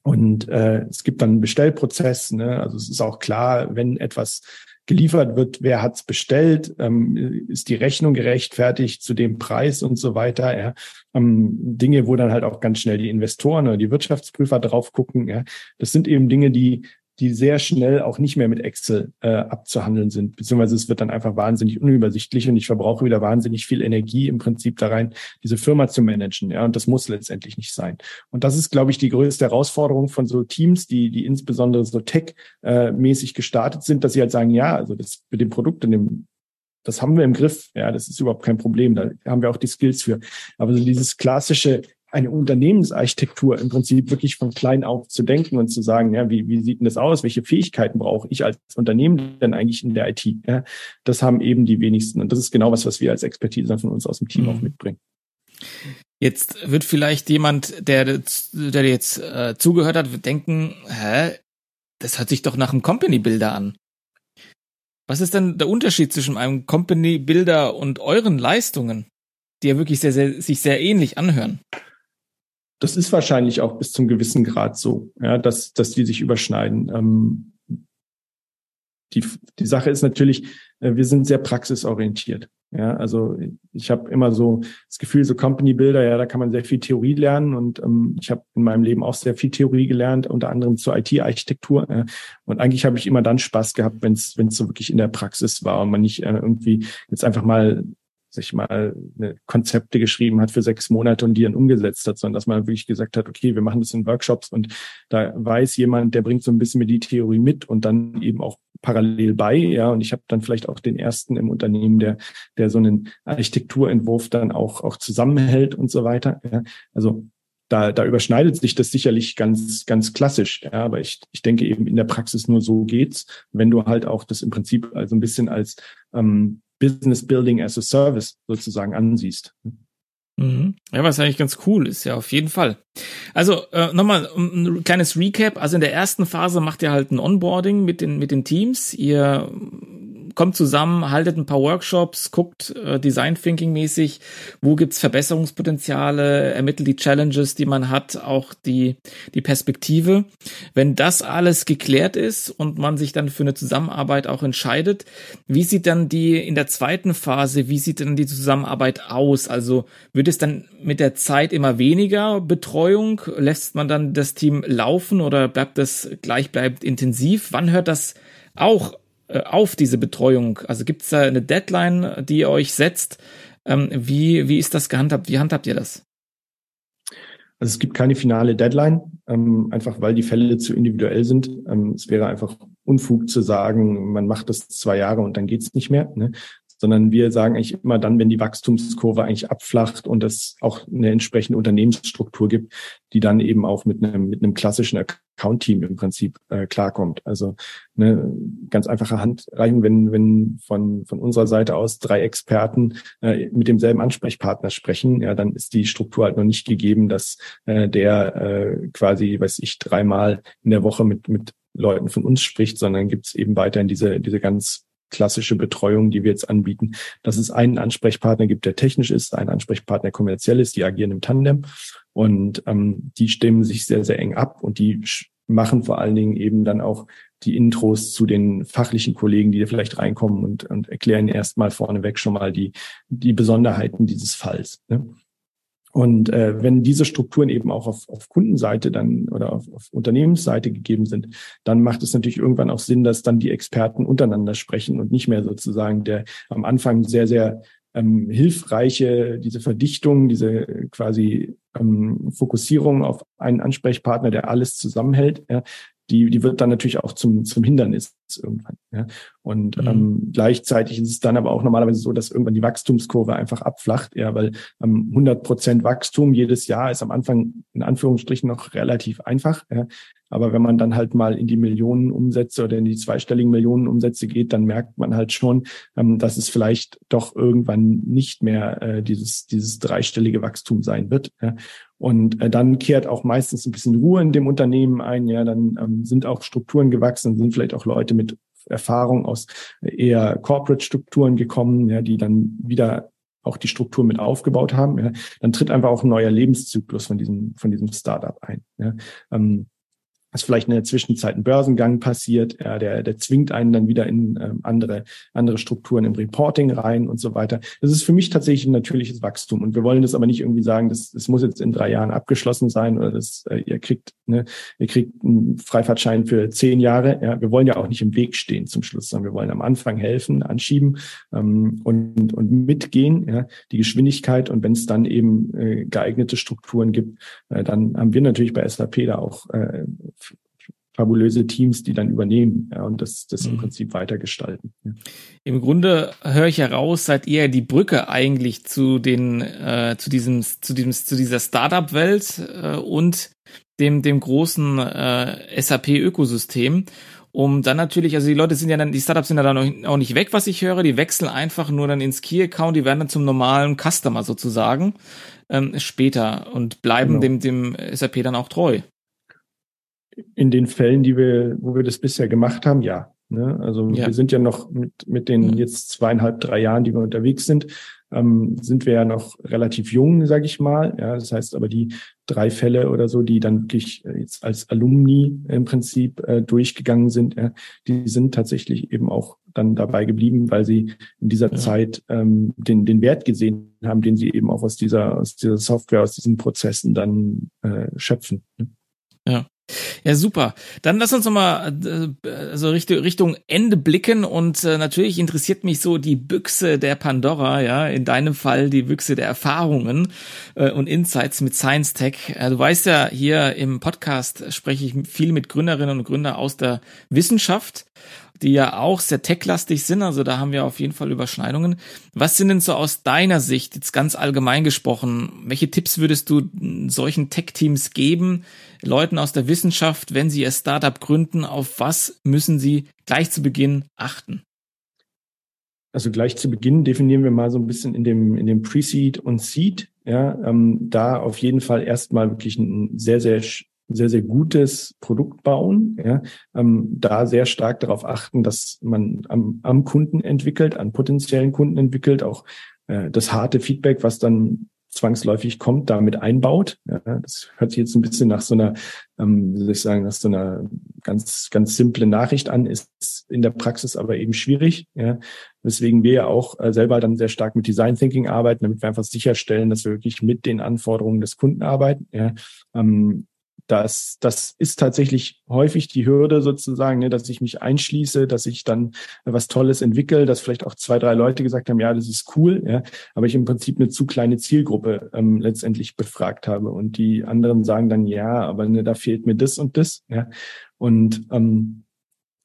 und äh, es gibt dann einen Bestellprozess. Ne? Also es ist auch klar, wenn etwas geliefert wird, wer hat's bestellt, ähm, ist die Rechnung gerechtfertigt zu dem Preis und so weiter. Ja. Ähm, Dinge, wo dann halt auch ganz schnell die Investoren oder die Wirtschaftsprüfer drauf gucken. Ja. Das sind eben Dinge, die die sehr schnell auch nicht mehr mit Excel äh, abzuhandeln sind, beziehungsweise es wird dann einfach wahnsinnig unübersichtlich und ich verbrauche wieder wahnsinnig viel Energie im Prinzip da rein, diese Firma zu managen. Ja, und das muss letztendlich nicht sein. Und das ist, glaube ich, die größte Herausforderung von so Teams, die, die insbesondere so tech-mäßig gestartet sind, dass sie halt sagen, ja, also das mit dem Produkt und dem das haben wir im Griff. Ja, das ist überhaupt kein Problem. Da haben wir auch die Skills für. Aber so dieses klassische eine Unternehmensarchitektur im Prinzip wirklich von klein auf zu denken und zu sagen, ja, wie, wie sieht denn das aus? Welche Fähigkeiten brauche ich als Unternehmen denn eigentlich in der IT? Ja, das haben eben die wenigsten. Und das ist genau was, was wir als Expertise von uns aus dem Team mhm. auch mitbringen. Jetzt wird vielleicht jemand, der, der jetzt äh, zugehört hat, denken, hä, das hört sich doch nach einem Company Builder an. Was ist denn der Unterschied zwischen einem Company Builder und euren Leistungen, die ja wirklich sehr, sehr, sich sehr ähnlich anhören? Das ist wahrscheinlich auch bis zum gewissen Grad so, ja, dass, dass die sich überschneiden. Ähm, die, die Sache ist natürlich, äh, wir sind sehr praxisorientiert. Ja, also ich habe immer so das Gefühl, so Company Builder, ja, da kann man sehr viel Theorie lernen und ähm, ich habe in meinem Leben auch sehr viel Theorie gelernt, unter anderem zur IT-Architektur. Ja. Und eigentlich habe ich immer dann Spaß gehabt, wenn es wenn es so wirklich in der Praxis war und man nicht äh, irgendwie jetzt einfach mal sich mal Konzepte geschrieben hat für sechs Monate und die dann umgesetzt hat, sondern dass man wirklich gesagt hat, okay, wir machen das in Workshops und da weiß jemand, der bringt so ein bisschen mir die Theorie mit und dann eben auch parallel bei, ja, und ich habe dann vielleicht auch den ersten im Unternehmen, der der so einen Architekturentwurf dann auch auch zusammenhält und so weiter. Ja. Also da, da überschneidet sich das sicherlich ganz, ganz klassisch. Ja, aber ich, ich denke eben in der Praxis nur so geht's, wenn du halt auch das im Prinzip also ein bisschen als ähm, Business Building as a Service sozusagen ansiehst. Mhm. Ja, was eigentlich ganz cool ist, ja, auf jeden Fall. Also äh, nochmal ein kleines Recap. Also in der ersten Phase macht ihr halt ein Onboarding mit den mit den Teams. Ihr kommt zusammen, haltet ein paar Workshops, guckt äh, Design Thinking mäßig, wo gibt's Verbesserungspotenziale, ermittelt die Challenges, die man hat, auch die die Perspektive. Wenn das alles geklärt ist und man sich dann für eine Zusammenarbeit auch entscheidet, wie sieht dann die in der zweiten Phase, wie sieht dann die Zusammenarbeit aus? Also wird es dann mit der Zeit immer weniger Betreuung? Lässt man dann das Team laufen oder bleibt das gleichbleibend intensiv? Wann hört das auch auf diese Betreuung? Also gibt es da eine Deadline, die ihr euch setzt? Ähm, wie, wie ist das gehandhabt? Wie handhabt ihr das? Also es gibt keine finale Deadline, ähm, einfach weil die Fälle zu individuell sind. Ähm, es wäre einfach Unfug zu sagen, man macht das zwei Jahre und dann geht's nicht mehr. Ne? Sondern wir sagen eigentlich immer dann, wenn die Wachstumskurve eigentlich abflacht und es auch eine entsprechende Unternehmensstruktur gibt, die dann eben auch mit einem, mit einem klassischen Account-Team im Prinzip äh, klarkommt. Also eine ganz einfache Handreichung, wenn, wenn von, von unserer Seite aus drei Experten äh, mit demselben Ansprechpartner sprechen, ja, dann ist die Struktur halt noch nicht gegeben, dass äh, der äh, quasi, weiß ich, dreimal in der Woche mit, mit Leuten von uns spricht, sondern gibt es eben weiterhin diese, diese ganz klassische Betreuung, die wir jetzt anbieten, dass es einen Ansprechpartner gibt, der technisch ist, einen Ansprechpartner kommerziell ist, die agieren im Tandem und ähm, die stimmen sich sehr, sehr eng ab und die machen vor allen Dingen eben dann auch die Intros zu den fachlichen Kollegen, die da vielleicht reinkommen und, und erklären erstmal vorneweg schon mal die, die Besonderheiten dieses Falls. Ne? Und äh, wenn diese Strukturen eben auch auf, auf Kundenseite dann oder auf, auf Unternehmensseite gegeben sind, dann macht es natürlich irgendwann auch Sinn, dass dann die Experten untereinander sprechen und nicht mehr sozusagen der am Anfang sehr, sehr ähm, hilfreiche, diese Verdichtung, diese quasi ähm, Fokussierung auf einen Ansprechpartner, der alles zusammenhält, ja, die, die wird dann natürlich auch zum, zum Hindernis irgendwann. Ja. Und mhm. ähm, gleichzeitig ist es dann aber auch normalerweise so, dass irgendwann die Wachstumskurve einfach abflacht, ja, weil ähm, 100 Prozent Wachstum jedes Jahr ist am Anfang in Anführungsstrichen noch relativ einfach. Ja. Aber wenn man dann halt mal in die Millionenumsätze oder in die zweistelligen Millionenumsätze geht, dann merkt man halt schon, ähm, dass es vielleicht doch irgendwann nicht mehr äh, dieses, dieses dreistellige Wachstum sein wird. Und äh, dann kehrt auch meistens ein bisschen Ruhe in dem Unternehmen ein. Ja, dann ähm, sind auch Strukturen gewachsen, sind vielleicht auch Leute mit Erfahrung aus eher Corporate-Strukturen gekommen, ja, die dann wieder auch die Struktur mit aufgebaut haben, ja, dann tritt einfach auch ein neuer Lebenszyklus von diesem, von diesem Startup ein. Ja. Ähm, ist vielleicht in der Zwischenzeit ein Börsengang passiert, ja, der, der zwingt einen dann wieder in ähm, andere, andere Strukturen im Reporting rein und so weiter. Das ist für mich tatsächlich ein natürliches Wachstum. Und wir wollen das aber nicht irgendwie sagen, das, das muss jetzt in drei Jahren abgeschlossen sein oder das, äh, ihr kriegt, ne, ihr kriegt einen Freifahrtschein für zehn Jahre. Ja, wir wollen ja auch nicht im Weg stehen zum Schluss, sondern wir wollen am Anfang helfen, anschieben ähm, und, und mitgehen, ja, die Geschwindigkeit. Und wenn es dann eben äh, geeignete Strukturen gibt, äh, dann haben wir natürlich bei SAP da auch äh, fabulöse Teams, die dann übernehmen ja, und das, das im mhm. Prinzip weitergestalten. Ja. Im Grunde höre ich heraus, seid ihr die Brücke eigentlich zu den, äh, zu diesem, zu diesem, zu dieser Startup-Welt äh, und dem, dem großen äh, SAP-Ökosystem. Um dann natürlich, also die Leute sind ja dann, die Startups sind ja dann auch nicht weg, was ich höre, die wechseln einfach nur dann ins Key-Account, die werden dann zum normalen Customer sozusagen ähm, später und bleiben genau. dem, dem SAP dann auch treu in den Fällen, die wir, wo wir das bisher gemacht haben, ja. Ne? Also ja. wir sind ja noch mit, mit den jetzt zweieinhalb, drei Jahren, die wir unterwegs sind, ähm, sind wir ja noch relativ jung, sage ich mal. Ja, das heißt aber die drei Fälle oder so, die dann wirklich äh, jetzt als Alumni im Prinzip äh, durchgegangen sind, ja, die sind tatsächlich eben auch dann dabei geblieben, weil sie in dieser ja. Zeit ähm, den, den Wert gesehen haben, den sie eben auch aus dieser, aus dieser Software, aus diesen Prozessen dann äh, schöpfen. Ne? Ja. Ja, super. Dann lass uns nochmal äh, also Richtung, Richtung Ende blicken und äh, natürlich interessiert mich so die Büchse der Pandora, ja, in deinem Fall die Büchse der Erfahrungen äh, und Insights mit Science Tech. Äh, du weißt ja, hier im Podcast spreche ich viel mit Gründerinnen und Gründern aus der Wissenschaft die ja auch sehr techlastig sind, also da haben wir auf jeden Fall Überschneidungen. Was sind denn so aus deiner Sicht, jetzt ganz allgemein gesprochen, welche Tipps würdest du solchen Tech-Teams geben, Leuten aus der Wissenschaft, wenn sie ihr Startup gründen, auf was müssen sie gleich zu Beginn achten? Also gleich zu Beginn definieren wir mal so ein bisschen in dem, in dem Pre-Seed und Seed, ja, ähm, da auf jeden Fall erstmal wirklich ein sehr, sehr sehr, sehr gutes Produkt bauen, ja, ähm, da sehr stark darauf achten, dass man am, am Kunden entwickelt, an potenziellen Kunden entwickelt, auch äh, das harte Feedback, was dann zwangsläufig kommt, damit einbaut. Ja, das hört sich jetzt ein bisschen nach so einer, ähm, wie soll ich sagen, nach so einer ganz, ganz simple Nachricht an, ist in der Praxis aber eben schwierig. Ja, weswegen wir ja auch äh, selber dann sehr stark mit Design Thinking arbeiten, damit wir einfach sicherstellen, dass wir wirklich mit den Anforderungen des Kunden arbeiten. Ja, ähm, das, das ist tatsächlich häufig die Hürde sozusagen, ne, dass ich mich einschließe, dass ich dann was Tolles entwickle, dass vielleicht auch zwei, drei Leute gesagt haben, ja, das ist cool, ja, aber ich im Prinzip eine zu kleine Zielgruppe ähm, letztendlich befragt habe. Und die anderen sagen dann, ja, aber ne, da fehlt mir das und das, ja, und ähm,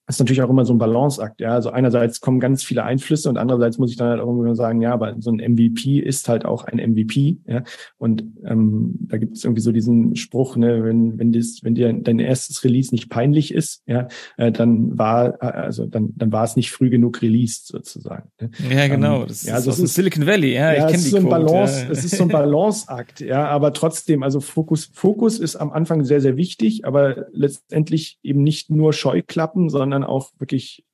ist natürlich auch immer so ein Balanceakt. Ja, also einerseits kommen ganz viele Einflüsse und andererseits muss ich dann halt auch irgendwie sagen, ja, aber so ein MVP ist halt auch ein MVP. Ja, und ähm, da gibt es irgendwie so diesen Spruch, ne, wenn wenn das, wenn dir dein erstes Release nicht peinlich ist, ja, äh, dann war äh, also dann dann war es nicht früh genug released sozusagen. Ne? Ja, genau. Ähm, das ja, ist aus dem Silicon Valley. Ja, ja ich kenne die so ein Quote, Balance. Ja. Es ist so ein Balanceakt. ja, aber trotzdem, also Fokus Fokus ist am Anfang sehr sehr wichtig, aber letztendlich eben nicht nur Scheuklappen, sondern sondern auch wirklich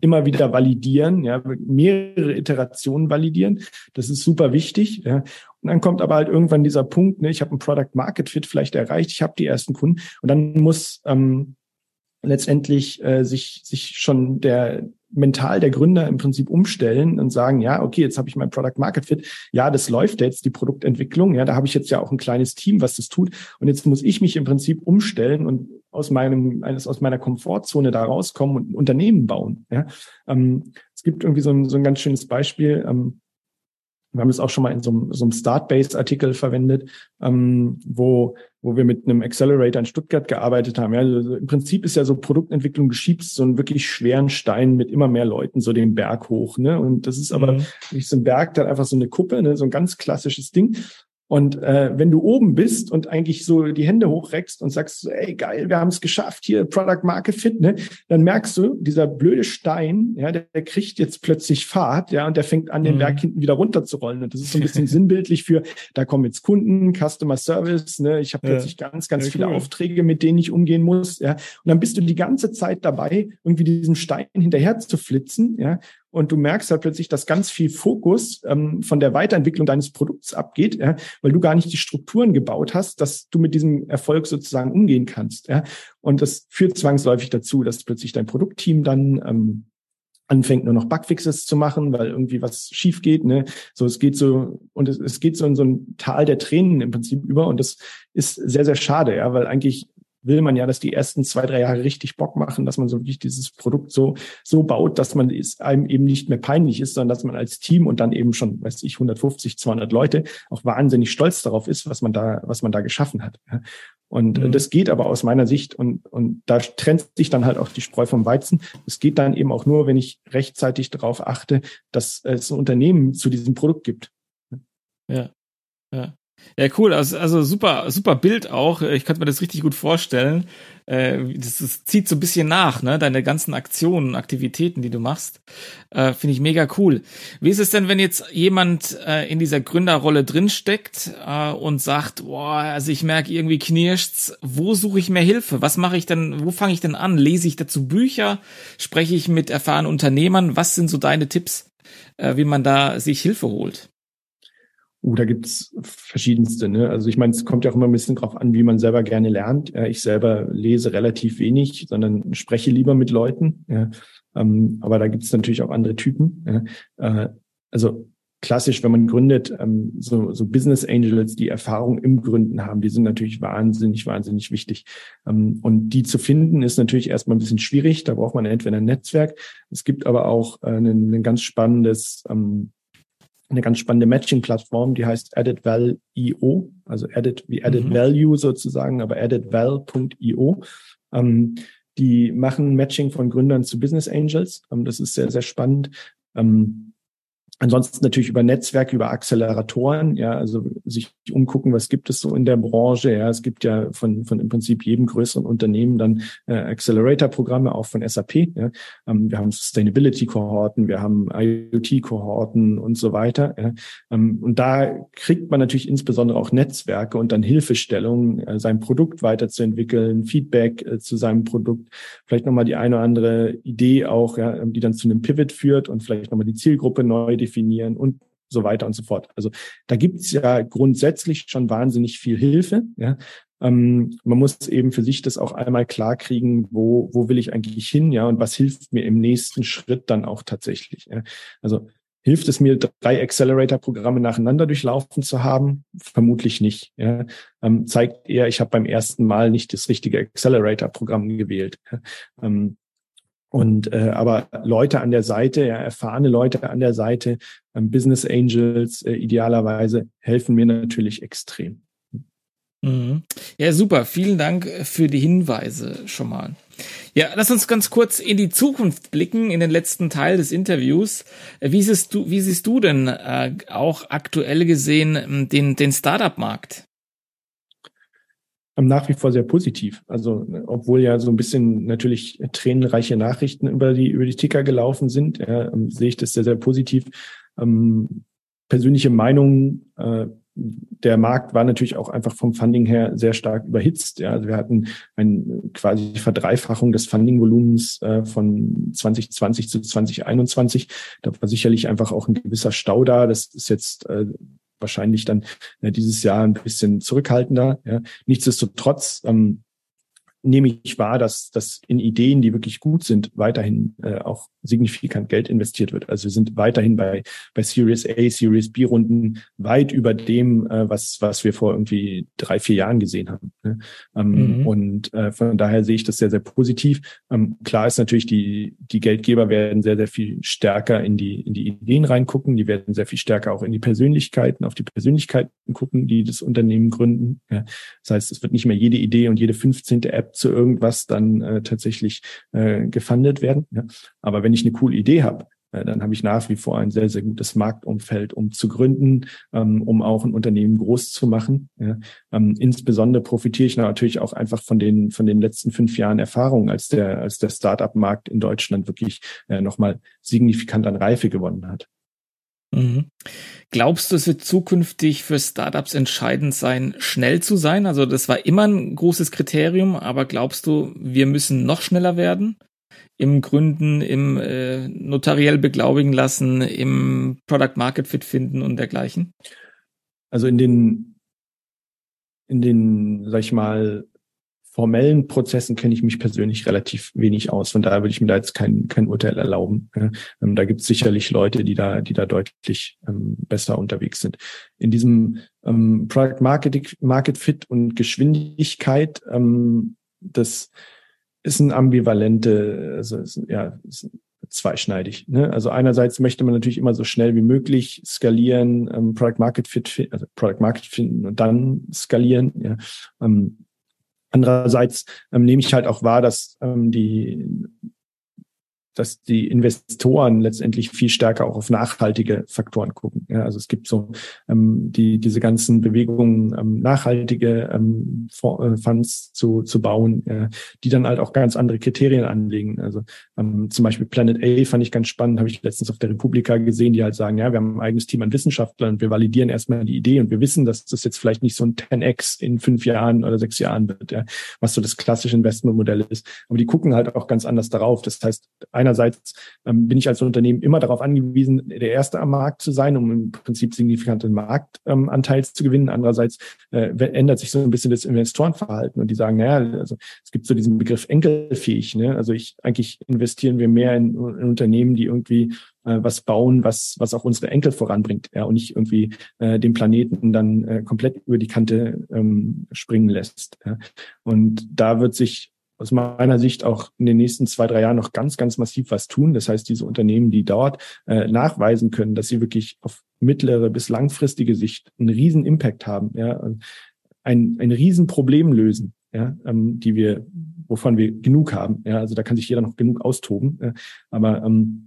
immer wieder validieren, ja, mehrere Iterationen validieren. Das ist super wichtig. Ja. Und dann kommt aber halt irgendwann dieser Punkt, ne, ich habe ein Product Market Fit vielleicht erreicht, ich habe die ersten Kunden und dann muss ähm, letztendlich äh, sich sich schon der mental der Gründer im Prinzip umstellen und sagen, ja, okay, jetzt habe ich mein Product Market Fit, ja, das läuft jetzt, die Produktentwicklung, ja, da habe ich jetzt ja auch ein kleines Team, was das tut und jetzt muss ich mich im Prinzip umstellen und aus meinem, eines aus meiner Komfortzone da rauskommen und ein Unternehmen bauen. Ja. Ähm, es gibt irgendwie so ein, so ein ganz schönes Beispiel. Ähm, wir haben es auch schon mal in so einem, so einem Start-Base-Artikel verwendet, ähm, wo, wo wir mit einem Accelerator in Stuttgart gearbeitet haben. Ja, also Im Prinzip ist ja so Produktentwicklung, du schiebst so einen wirklich schweren Stein mit immer mehr Leuten so den Berg hoch. Ne? Und das ist aber mhm. nicht so ein Berg, da einfach so eine Kuppe, ne? so ein ganz klassisches Ding. Und äh, wenn du oben bist und eigentlich so die Hände hochreckst und sagst, ey geil, wir haben es geschafft, hier Product Market Fit, ne, dann merkst du, dieser blöde Stein, ja, der, der kriegt jetzt plötzlich Fahrt, ja, und der fängt an, den mhm. Berg hinten wieder runterzurollen. Und das ist so ein bisschen sinnbildlich für, da kommen jetzt Kunden, Customer Service, ne, ich habe ja. plötzlich ganz, ganz ja, viele cool. Aufträge, mit denen ich umgehen muss, ja. Und dann bist du die ganze Zeit dabei, irgendwie diesem Stein hinterher zu flitzen, ja, und du merkst halt plötzlich, dass ganz viel Fokus ähm, von der Weiterentwicklung deines Produkts abgeht, ja, weil du gar nicht die Strukturen gebaut hast, dass du mit diesem Erfolg sozusagen umgehen kannst. Ja. Und das führt zwangsläufig dazu, dass plötzlich dein Produktteam dann ähm, anfängt nur noch Bugfixes zu machen, weil irgendwie was schief geht. Ne? So, es geht so und es, es geht so in so ein Tal der Tränen im Prinzip über und das ist sehr sehr schade, ja, weil eigentlich will man ja, dass die ersten zwei, drei Jahre richtig Bock machen, dass man so wirklich dieses Produkt so, so baut, dass man es einem eben nicht mehr peinlich ist, sondern dass man als Team und dann eben schon, weiß ich, 150, 200 Leute auch wahnsinnig stolz darauf ist, was man da, was man da geschaffen hat. Und mhm. das geht aber aus meiner Sicht und, und da trennt sich dann halt auch die Spreu vom Weizen. Es geht dann eben auch nur, wenn ich rechtzeitig darauf achte, dass es ein Unternehmen zu diesem Produkt gibt. Ja, ja. Ja, cool. Also, also super, super Bild auch. Ich könnte mir das richtig gut vorstellen. Äh, das, das zieht so ein bisschen nach, ne? Deine ganzen Aktionen, Aktivitäten, die du machst. Äh, Finde ich mega cool. Wie ist es denn, wenn jetzt jemand äh, in dieser Gründerrolle drinsteckt äh, und sagt, boah, also ich merke irgendwie knirscht's, wo suche ich mehr Hilfe? Was mache ich denn, wo fange ich denn an? Lese ich dazu Bücher? Spreche ich mit erfahrenen Unternehmern? Was sind so deine Tipps, äh, wie man da sich Hilfe holt? Uh, da gibt's verschiedenste. Ne? Also ich meine, es kommt ja auch immer ein bisschen drauf an, wie man selber gerne lernt. Ja, ich selber lese relativ wenig, sondern spreche lieber mit Leuten. Ja? Ähm, aber da gibt's natürlich auch andere Typen. Ja? Äh, also klassisch, wenn man gründet, ähm, so, so Business Angels, die Erfahrung im Gründen haben, die sind natürlich wahnsinnig, wahnsinnig wichtig. Ähm, und die zu finden, ist natürlich erstmal ein bisschen schwierig. Da braucht man entweder ein Netzwerk. Es gibt aber auch äh, ein, ein ganz spannendes ähm, eine ganz spannende Matching-Plattform, die heißt AddedVal.io, also Added wie Added mhm. Value sozusagen, aber AddedVal.io. Ähm, die machen Matching von Gründern zu Business Angels. Ähm, das ist sehr, sehr spannend. Ähm, Ansonsten natürlich über Netzwerke, über Acceleratoren, ja, also sich umgucken, was gibt es so in der Branche. Ja, es gibt ja von, von im Prinzip jedem größeren Unternehmen dann äh, Accelerator-Programme, auch von SAP. Ja. Ähm, wir haben Sustainability-Kohorten, wir haben IoT-Kohorten und so weiter. Ja. Ähm, und da kriegt man natürlich insbesondere auch Netzwerke und dann Hilfestellungen, äh, sein Produkt weiterzuentwickeln, Feedback äh, zu seinem Produkt, vielleicht nochmal die eine oder andere Idee auch, ja, die dann zu einem Pivot führt und vielleicht nochmal die Zielgruppe neu definieren und so weiter und so fort. Also da gibt's ja grundsätzlich schon wahnsinnig viel Hilfe. Ja. Ähm, man muss eben für sich das auch einmal klar kriegen, wo, wo will ich eigentlich hin, ja, und was hilft mir im nächsten Schritt dann auch tatsächlich. Ja. Also hilft es mir, drei Accelerator-Programme nacheinander durchlaufen zu haben? Vermutlich nicht. Ja. Ähm, zeigt eher, ich habe beim ersten Mal nicht das richtige Accelerator-Programm gewählt. Ja. Ähm, und äh, aber Leute an der Seite, ja, erfahrene Leute an der Seite, ähm, Business Angels äh, idealerweise helfen mir natürlich extrem. Mhm. Ja, super. Vielen Dank für die Hinweise schon mal. Ja, lass uns ganz kurz in die Zukunft blicken, in den letzten Teil des Interviews. Wie siehst du, wie siehst du denn äh, auch aktuell gesehen den, den Startup-Markt? Nach wie vor sehr positiv. Also obwohl ja so ein bisschen natürlich tränenreiche Nachrichten über die über die Ticker gelaufen sind, äh, sehe ich das sehr sehr positiv. Ähm, persönliche Meinung, äh, der Markt war natürlich auch einfach vom Funding her sehr stark überhitzt. Ja, also wir hatten eine quasi Verdreifachung des Fundingvolumens äh, von 2020 zu 2021. Da war sicherlich einfach auch ein gewisser Stau da. Das ist jetzt äh, wahrscheinlich dann äh, dieses Jahr ein bisschen zurückhaltender. Ja. Nichtsdestotrotz ähm, nehme ich wahr, dass, dass in Ideen, die wirklich gut sind, weiterhin äh, auch signifikant Geld investiert wird. Also wir sind weiterhin bei, bei Series A, Series B Runden weit über dem, äh, was, was wir vor irgendwie drei, vier Jahren gesehen haben. Ne? Ähm, mhm. Und äh, von daher sehe ich das sehr, sehr positiv. Ähm, klar ist natürlich, die, die Geldgeber werden sehr, sehr viel stärker in die, in die Ideen reingucken. Die werden sehr viel stärker auch in die Persönlichkeiten, auf die Persönlichkeiten gucken, die das Unternehmen gründen. Ja? Das heißt, es wird nicht mehr jede Idee und jede 15. App zu irgendwas dann äh, tatsächlich äh, gefundet werden. Ja? Aber wenn ich eine coole Idee habe, äh, dann habe ich nach wie vor ein sehr, sehr gutes Marktumfeld, um zu gründen, ähm, um auch ein Unternehmen groß zu machen. Ähm, insbesondere profitiere ich natürlich auch einfach von den, von den letzten fünf Jahren Erfahrung, als der, als der Startup-Markt in Deutschland wirklich äh, nochmal signifikant an Reife gewonnen hat. Mhm. Glaubst du, es wird zukünftig für Startups entscheidend sein, schnell zu sein? Also das war immer ein großes Kriterium, aber glaubst du, wir müssen noch schneller werden? im Gründen, im äh, notariell beglaubigen lassen, im Product Market Fit finden und dergleichen? Also in den, in den, sag ich mal, formellen Prozessen kenne ich mich persönlich relativ wenig aus. Von daher würde ich mir da jetzt kein, kein Urteil erlauben. Ähm, da gibt es sicherlich Leute, die da, die da deutlich ähm, besser unterwegs sind. In diesem ähm, Product Market, Market Fit und Geschwindigkeit, ähm, das ist ein ambivalente, also ist, ja, ist zweischneidig. Ne? Also einerseits möchte man natürlich immer so schnell wie möglich skalieren, ähm, Product Market Fit, also Product Market finden und dann skalieren. Ja? Andererseits ähm, nehme ich halt auch wahr, dass ähm, die dass die Investoren letztendlich viel stärker auch auf nachhaltige Faktoren gucken. Ja, also es gibt so ähm, die diese ganzen Bewegungen, ähm, nachhaltige ähm, äh, Funds zu, zu bauen, äh, die dann halt auch ganz andere Kriterien anlegen. Also ähm, zum Beispiel Planet A fand ich ganz spannend, habe ich letztens auf der Republika gesehen, die halt sagen, ja, wir haben ein eigenes Team an Wissenschaftlern und wir validieren erstmal die Idee und wir wissen, dass das jetzt vielleicht nicht so ein 10x in fünf Jahren oder sechs Jahren wird, ja, was so das klassische Investmentmodell ist. Aber die gucken halt auch ganz anders darauf. Das heißt, einerseits ähm, bin ich als Unternehmen immer darauf angewiesen, der Erste am Markt zu sein, um im Prinzip signifikanten Marktanteil ähm, zu gewinnen. Andererseits äh, ändert sich so ein bisschen das Investorenverhalten und die sagen, naja, also es gibt so diesen Begriff enkelfähig. Ne? Also ich eigentlich investieren wir mehr in, in Unternehmen, die irgendwie äh, was bauen, was, was auch unsere Enkel voranbringt, ja, und nicht irgendwie äh, den Planeten dann äh, komplett über die Kante ähm, springen lässt. Ja. Und da wird sich aus meiner Sicht auch in den nächsten zwei, drei Jahren noch ganz, ganz massiv was tun. Das heißt, diese Unternehmen, die dort äh, nachweisen können, dass sie wirklich auf mittlere bis langfristige Sicht einen riesen Impact haben, ja, ein, ein Riesenproblem lösen, ja, ähm, die wir, wovon wir genug haben. Ja, also da kann sich jeder noch genug austoben. Ja, aber ähm,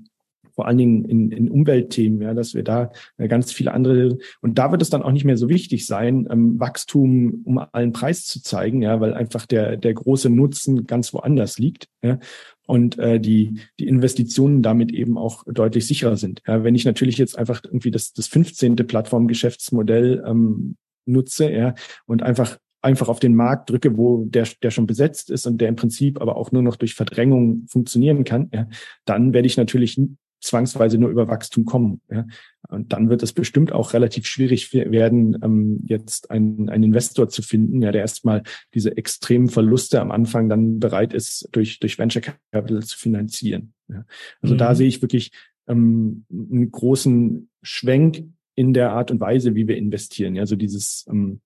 vor allen Dingen in, in Umweltthemen, ja, dass wir da äh, ganz viele andere und da wird es dann auch nicht mehr so wichtig sein, ähm, Wachstum um allen Preis zu zeigen, ja, weil einfach der der große Nutzen ganz woanders liegt, ja, und äh, die die Investitionen damit eben auch deutlich sicherer sind. Ja, wenn ich natürlich jetzt einfach irgendwie das das 15. Plattformgeschäftsmodell ähm, nutze, ja, und einfach einfach auf den Markt drücke, wo der, der schon besetzt ist und der im Prinzip aber auch nur noch durch Verdrängung funktionieren kann, ja, dann werde ich natürlich zwangsweise nur über Wachstum kommen. Ja. Und dann wird es bestimmt auch relativ schwierig werden, ähm, jetzt einen, einen Investor zu finden, ja, der erstmal diese extremen Verluste am Anfang dann bereit ist, durch, durch Venture Capital zu finanzieren. Ja. Also mhm. da sehe ich wirklich ähm, einen großen Schwenk in der Art und Weise, wie wir investieren. Ja, so dieses, ähm,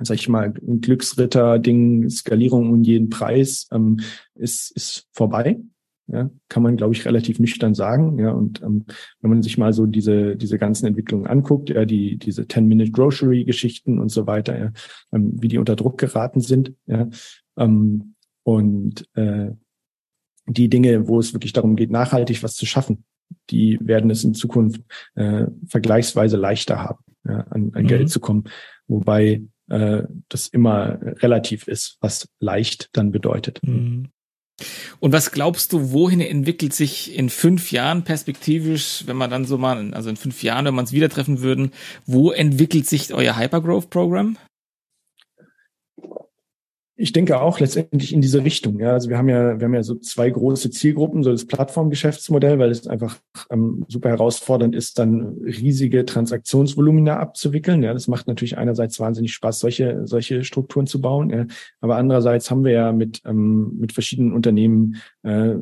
sag ich mal, Glücksritter-Ding, Skalierung um jeden Preis, ähm, ist, ist vorbei. Ja, kann man, glaube ich, relativ nüchtern sagen. Ja, und ähm, wenn man sich mal so diese diese ganzen Entwicklungen anguckt, ja, die diese 10-Minute Grocery-Geschichten und so weiter, ja, ähm, wie die unter Druck geraten sind, ja, ähm, und äh, die Dinge, wo es wirklich darum geht, nachhaltig was zu schaffen, die werden es in Zukunft äh, vergleichsweise leichter haben, ja, an, an mhm. Geld zu kommen, wobei äh, das immer relativ ist, was leicht dann bedeutet. Mhm. Und was glaubst du, wohin entwickelt sich in fünf Jahren perspektivisch, wenn man dann so mal, also in fünf Jahren, wenn man es wieder treffen würden, wo entwickelt sich euer Hypergrowth-Programm? Ich denke auch letztendlich in diese Richtung. Ja, also wir haben ja, wir haben ja so zwei große Zielgruppen, so das Plattformgeschäftsmodell, weil es einfach ähm, super herausfordernd ist, dann riesige Transaktionsvolumina abzuwickeln. Ja, das macht natürlich einerseits wahnsinnig Spaß, solche solche Strukturen zu bauen. Ja, aber andererseits haben wir ja mit ähm, mit verschiedenen Unternehmen äh,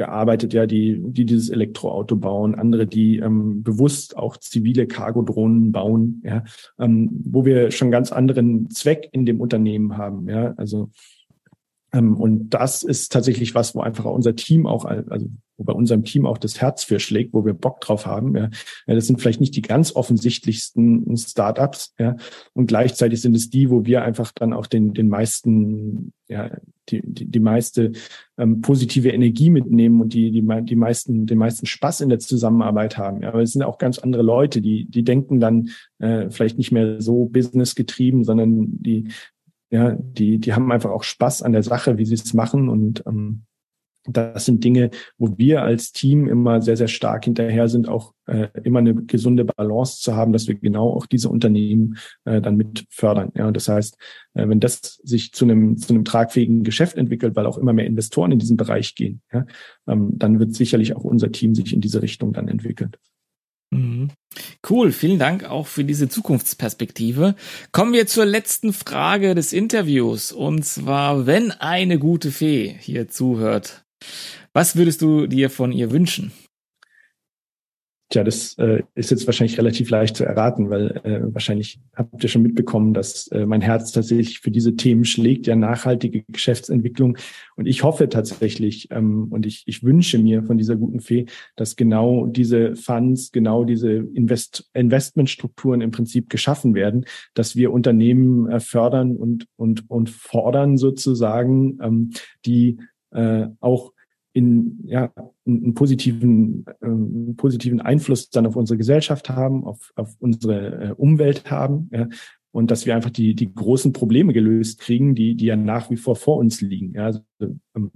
gearbeitet, ja, die, die dieses Elektroauto bauen, andere, die ähm, bewusst auch zivile Cargo-Drohnen bauen, ja, ähm, wo wir schon ganz anderen Zweck in dem Unternehmen haben, ja, also ähm, und das ist tatsächlich was, wo einfach unser Team auch, also wo bei unserem Team auch das Herz für schlägt, wo wir Bock drauf haben. Ja. das sind vielleicht nicht die ganz offensichtlichsten Startups, ja. Und gleichzeitig sind es die, wo wir einfach dann auch den, den meisten, ja, die, die, die meiste ähm, positive Energie mitnehmen und die, die, die meisten, den meisten Spaß in der Zusammenarbeit haben. Ja, aber es sind auch ganz andere Leute, die, die denken dann äh, vielleicht nicht mehr so businessgetrieben, sondern die, ja, die, die haben einfach auch Spaß an der Sache, wie sie es machen und ähm, das sind Dinge, wo wir als Team immer sehr, sehr stark hinterher sind, auch äh, immer eine gesunde Balance zu haben, dass wir genau auch diese Unternehmen äh, dann mit fördern. Ja, das heißt, äh, wenn das sich zu einem, zu einem tragfähigen Geschäft entwickelt, weil auch immer mehr Investoren in diesen Bereich gehen, ja, ähm, dann wird sicherlich auch unser Team sich in diese Richtung dann entwickeln. Mhm. Cool, vielen Dank auch für diese Zukunftsperspektive. Kommen wir zur letzten Frage des Interviews. Und zwar, wenn eine gute Fee hier zuhört, was würdest du dir von ihr wünschen? Tja, das äh, ist jetzt wahrscheinlich relativ leicht zu erraten, weil äh, wahrscheinlich habt ihr schon mitbekommen, dass äh, mein Herz tatsächlich für diese Themen schlägt, ja nachhaltige Geschäftsentwicklung. Und ich hoffe tatsächlich ähm, und ich, ich wünsche mir von dieser guten Fee, dass genau diese Funds, genau diese Invest Investmentstrukturen im Prinzip geschaffen werden, dass wir Unternehmen äh, fördern und, und, und fordern sozusagen, ähm, die äh, auch in ja einen positiven ähm, positiven Einfluss dann auf unsere Gesellschaft haben, auf, auf unsere äh, Umwelt haben, ja, und dass wir einfach die die großen Probleme gelöst kriegen, die die ja nach wie vor vor uns liegen. Ja, also, ähm,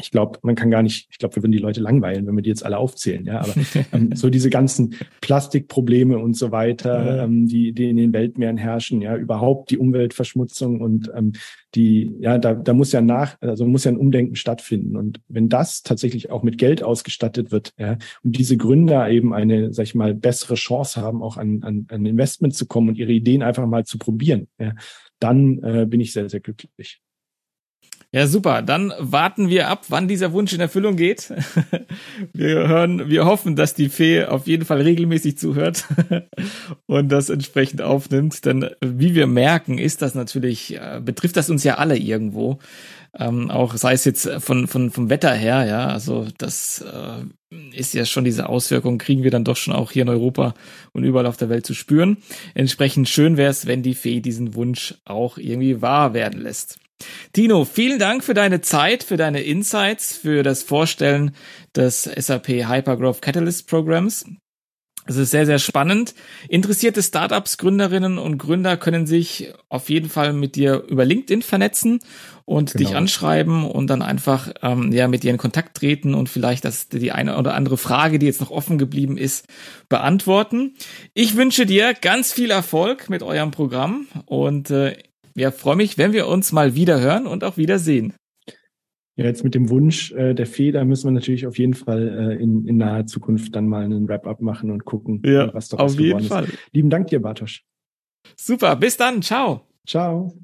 ich glaube, man kann gar nicht, ich glaube, wir würden die Leute langweilen, wenn wir die jetzt alle aufzählen, ja. Aber ähm, so diese ganzen Plastikprobleme und so weiter, ähm, die, die in den Weltmeeren herrschen, ja, überhaupt die Umweltverschmutzung und ähm, die, ja, da, da muss ja nach, also muss ja ein Umdenken stattfinden. Und wenn das tatsächlich auch mit Geld ausgestattet wird, ja, und diese Gründer eben eine, sag ich mal, bessere Chance haben, auch an, an, an Investment zu kommen und ihre Ideen einfach mal zu probieren, ja, dann äh, bin ich sehr, sehr glücklich. Ja, super. Dann warten wir ab, wann dieser Wunsch in Erfüllung geht. Wir hören, wir hoffen, dass die Fee auf jeden Fall regelmäßig zuhört und das entsprechend aufnimmt. Denn wie wir merken, ist das natürlich, äh, betrifft das uns ja alle irgendwo. Ähm, auch sei es jetzt von, von, vom Wetter her, ja. Also das äh, ist ja schon diese Auswirkung, kriegen wir dann doch schon auch hier in Europa und überall auf der Welt zu spüren. Entsprechend schön wäre es, wenn die Fee diesen Wunsch auch irgendwie wahr werden lässt. Tino, vielen Dank für deine Zeit, für deine Insights, für das Vorstellen des SAP Hypergrowth Catalyst Programms. Es ist sehr, sehr spannend. Interessierte Startups, Gründerinnen und Gründer können sich auf jeden Fall mit dir über LinkedIn vernetzen und genau. dich anschreiben und dann einfach ähm, ja mit dir in Kontakt treten und vielleicht das die eine oder andere Frage, die jetzt noch offen geblieben ist, beantworten. Ich wünsche dir ganz viel Erfolg mit eurem Programm und äh, ja, freue mich, wenn wir uns mal wieder hören und auch wieder sehen. Ja, jetzt mit dem Wunsch äh, der da müssen wir natürlich auf jeden Fall äh, in, in naher Zukunft dann mal einen Wrap-up machen und gucken, ja, was daraus auf jeden Fall. Ist. Lieben Dank dir, Bartosch. Super, bis dann, ciao. Ciao.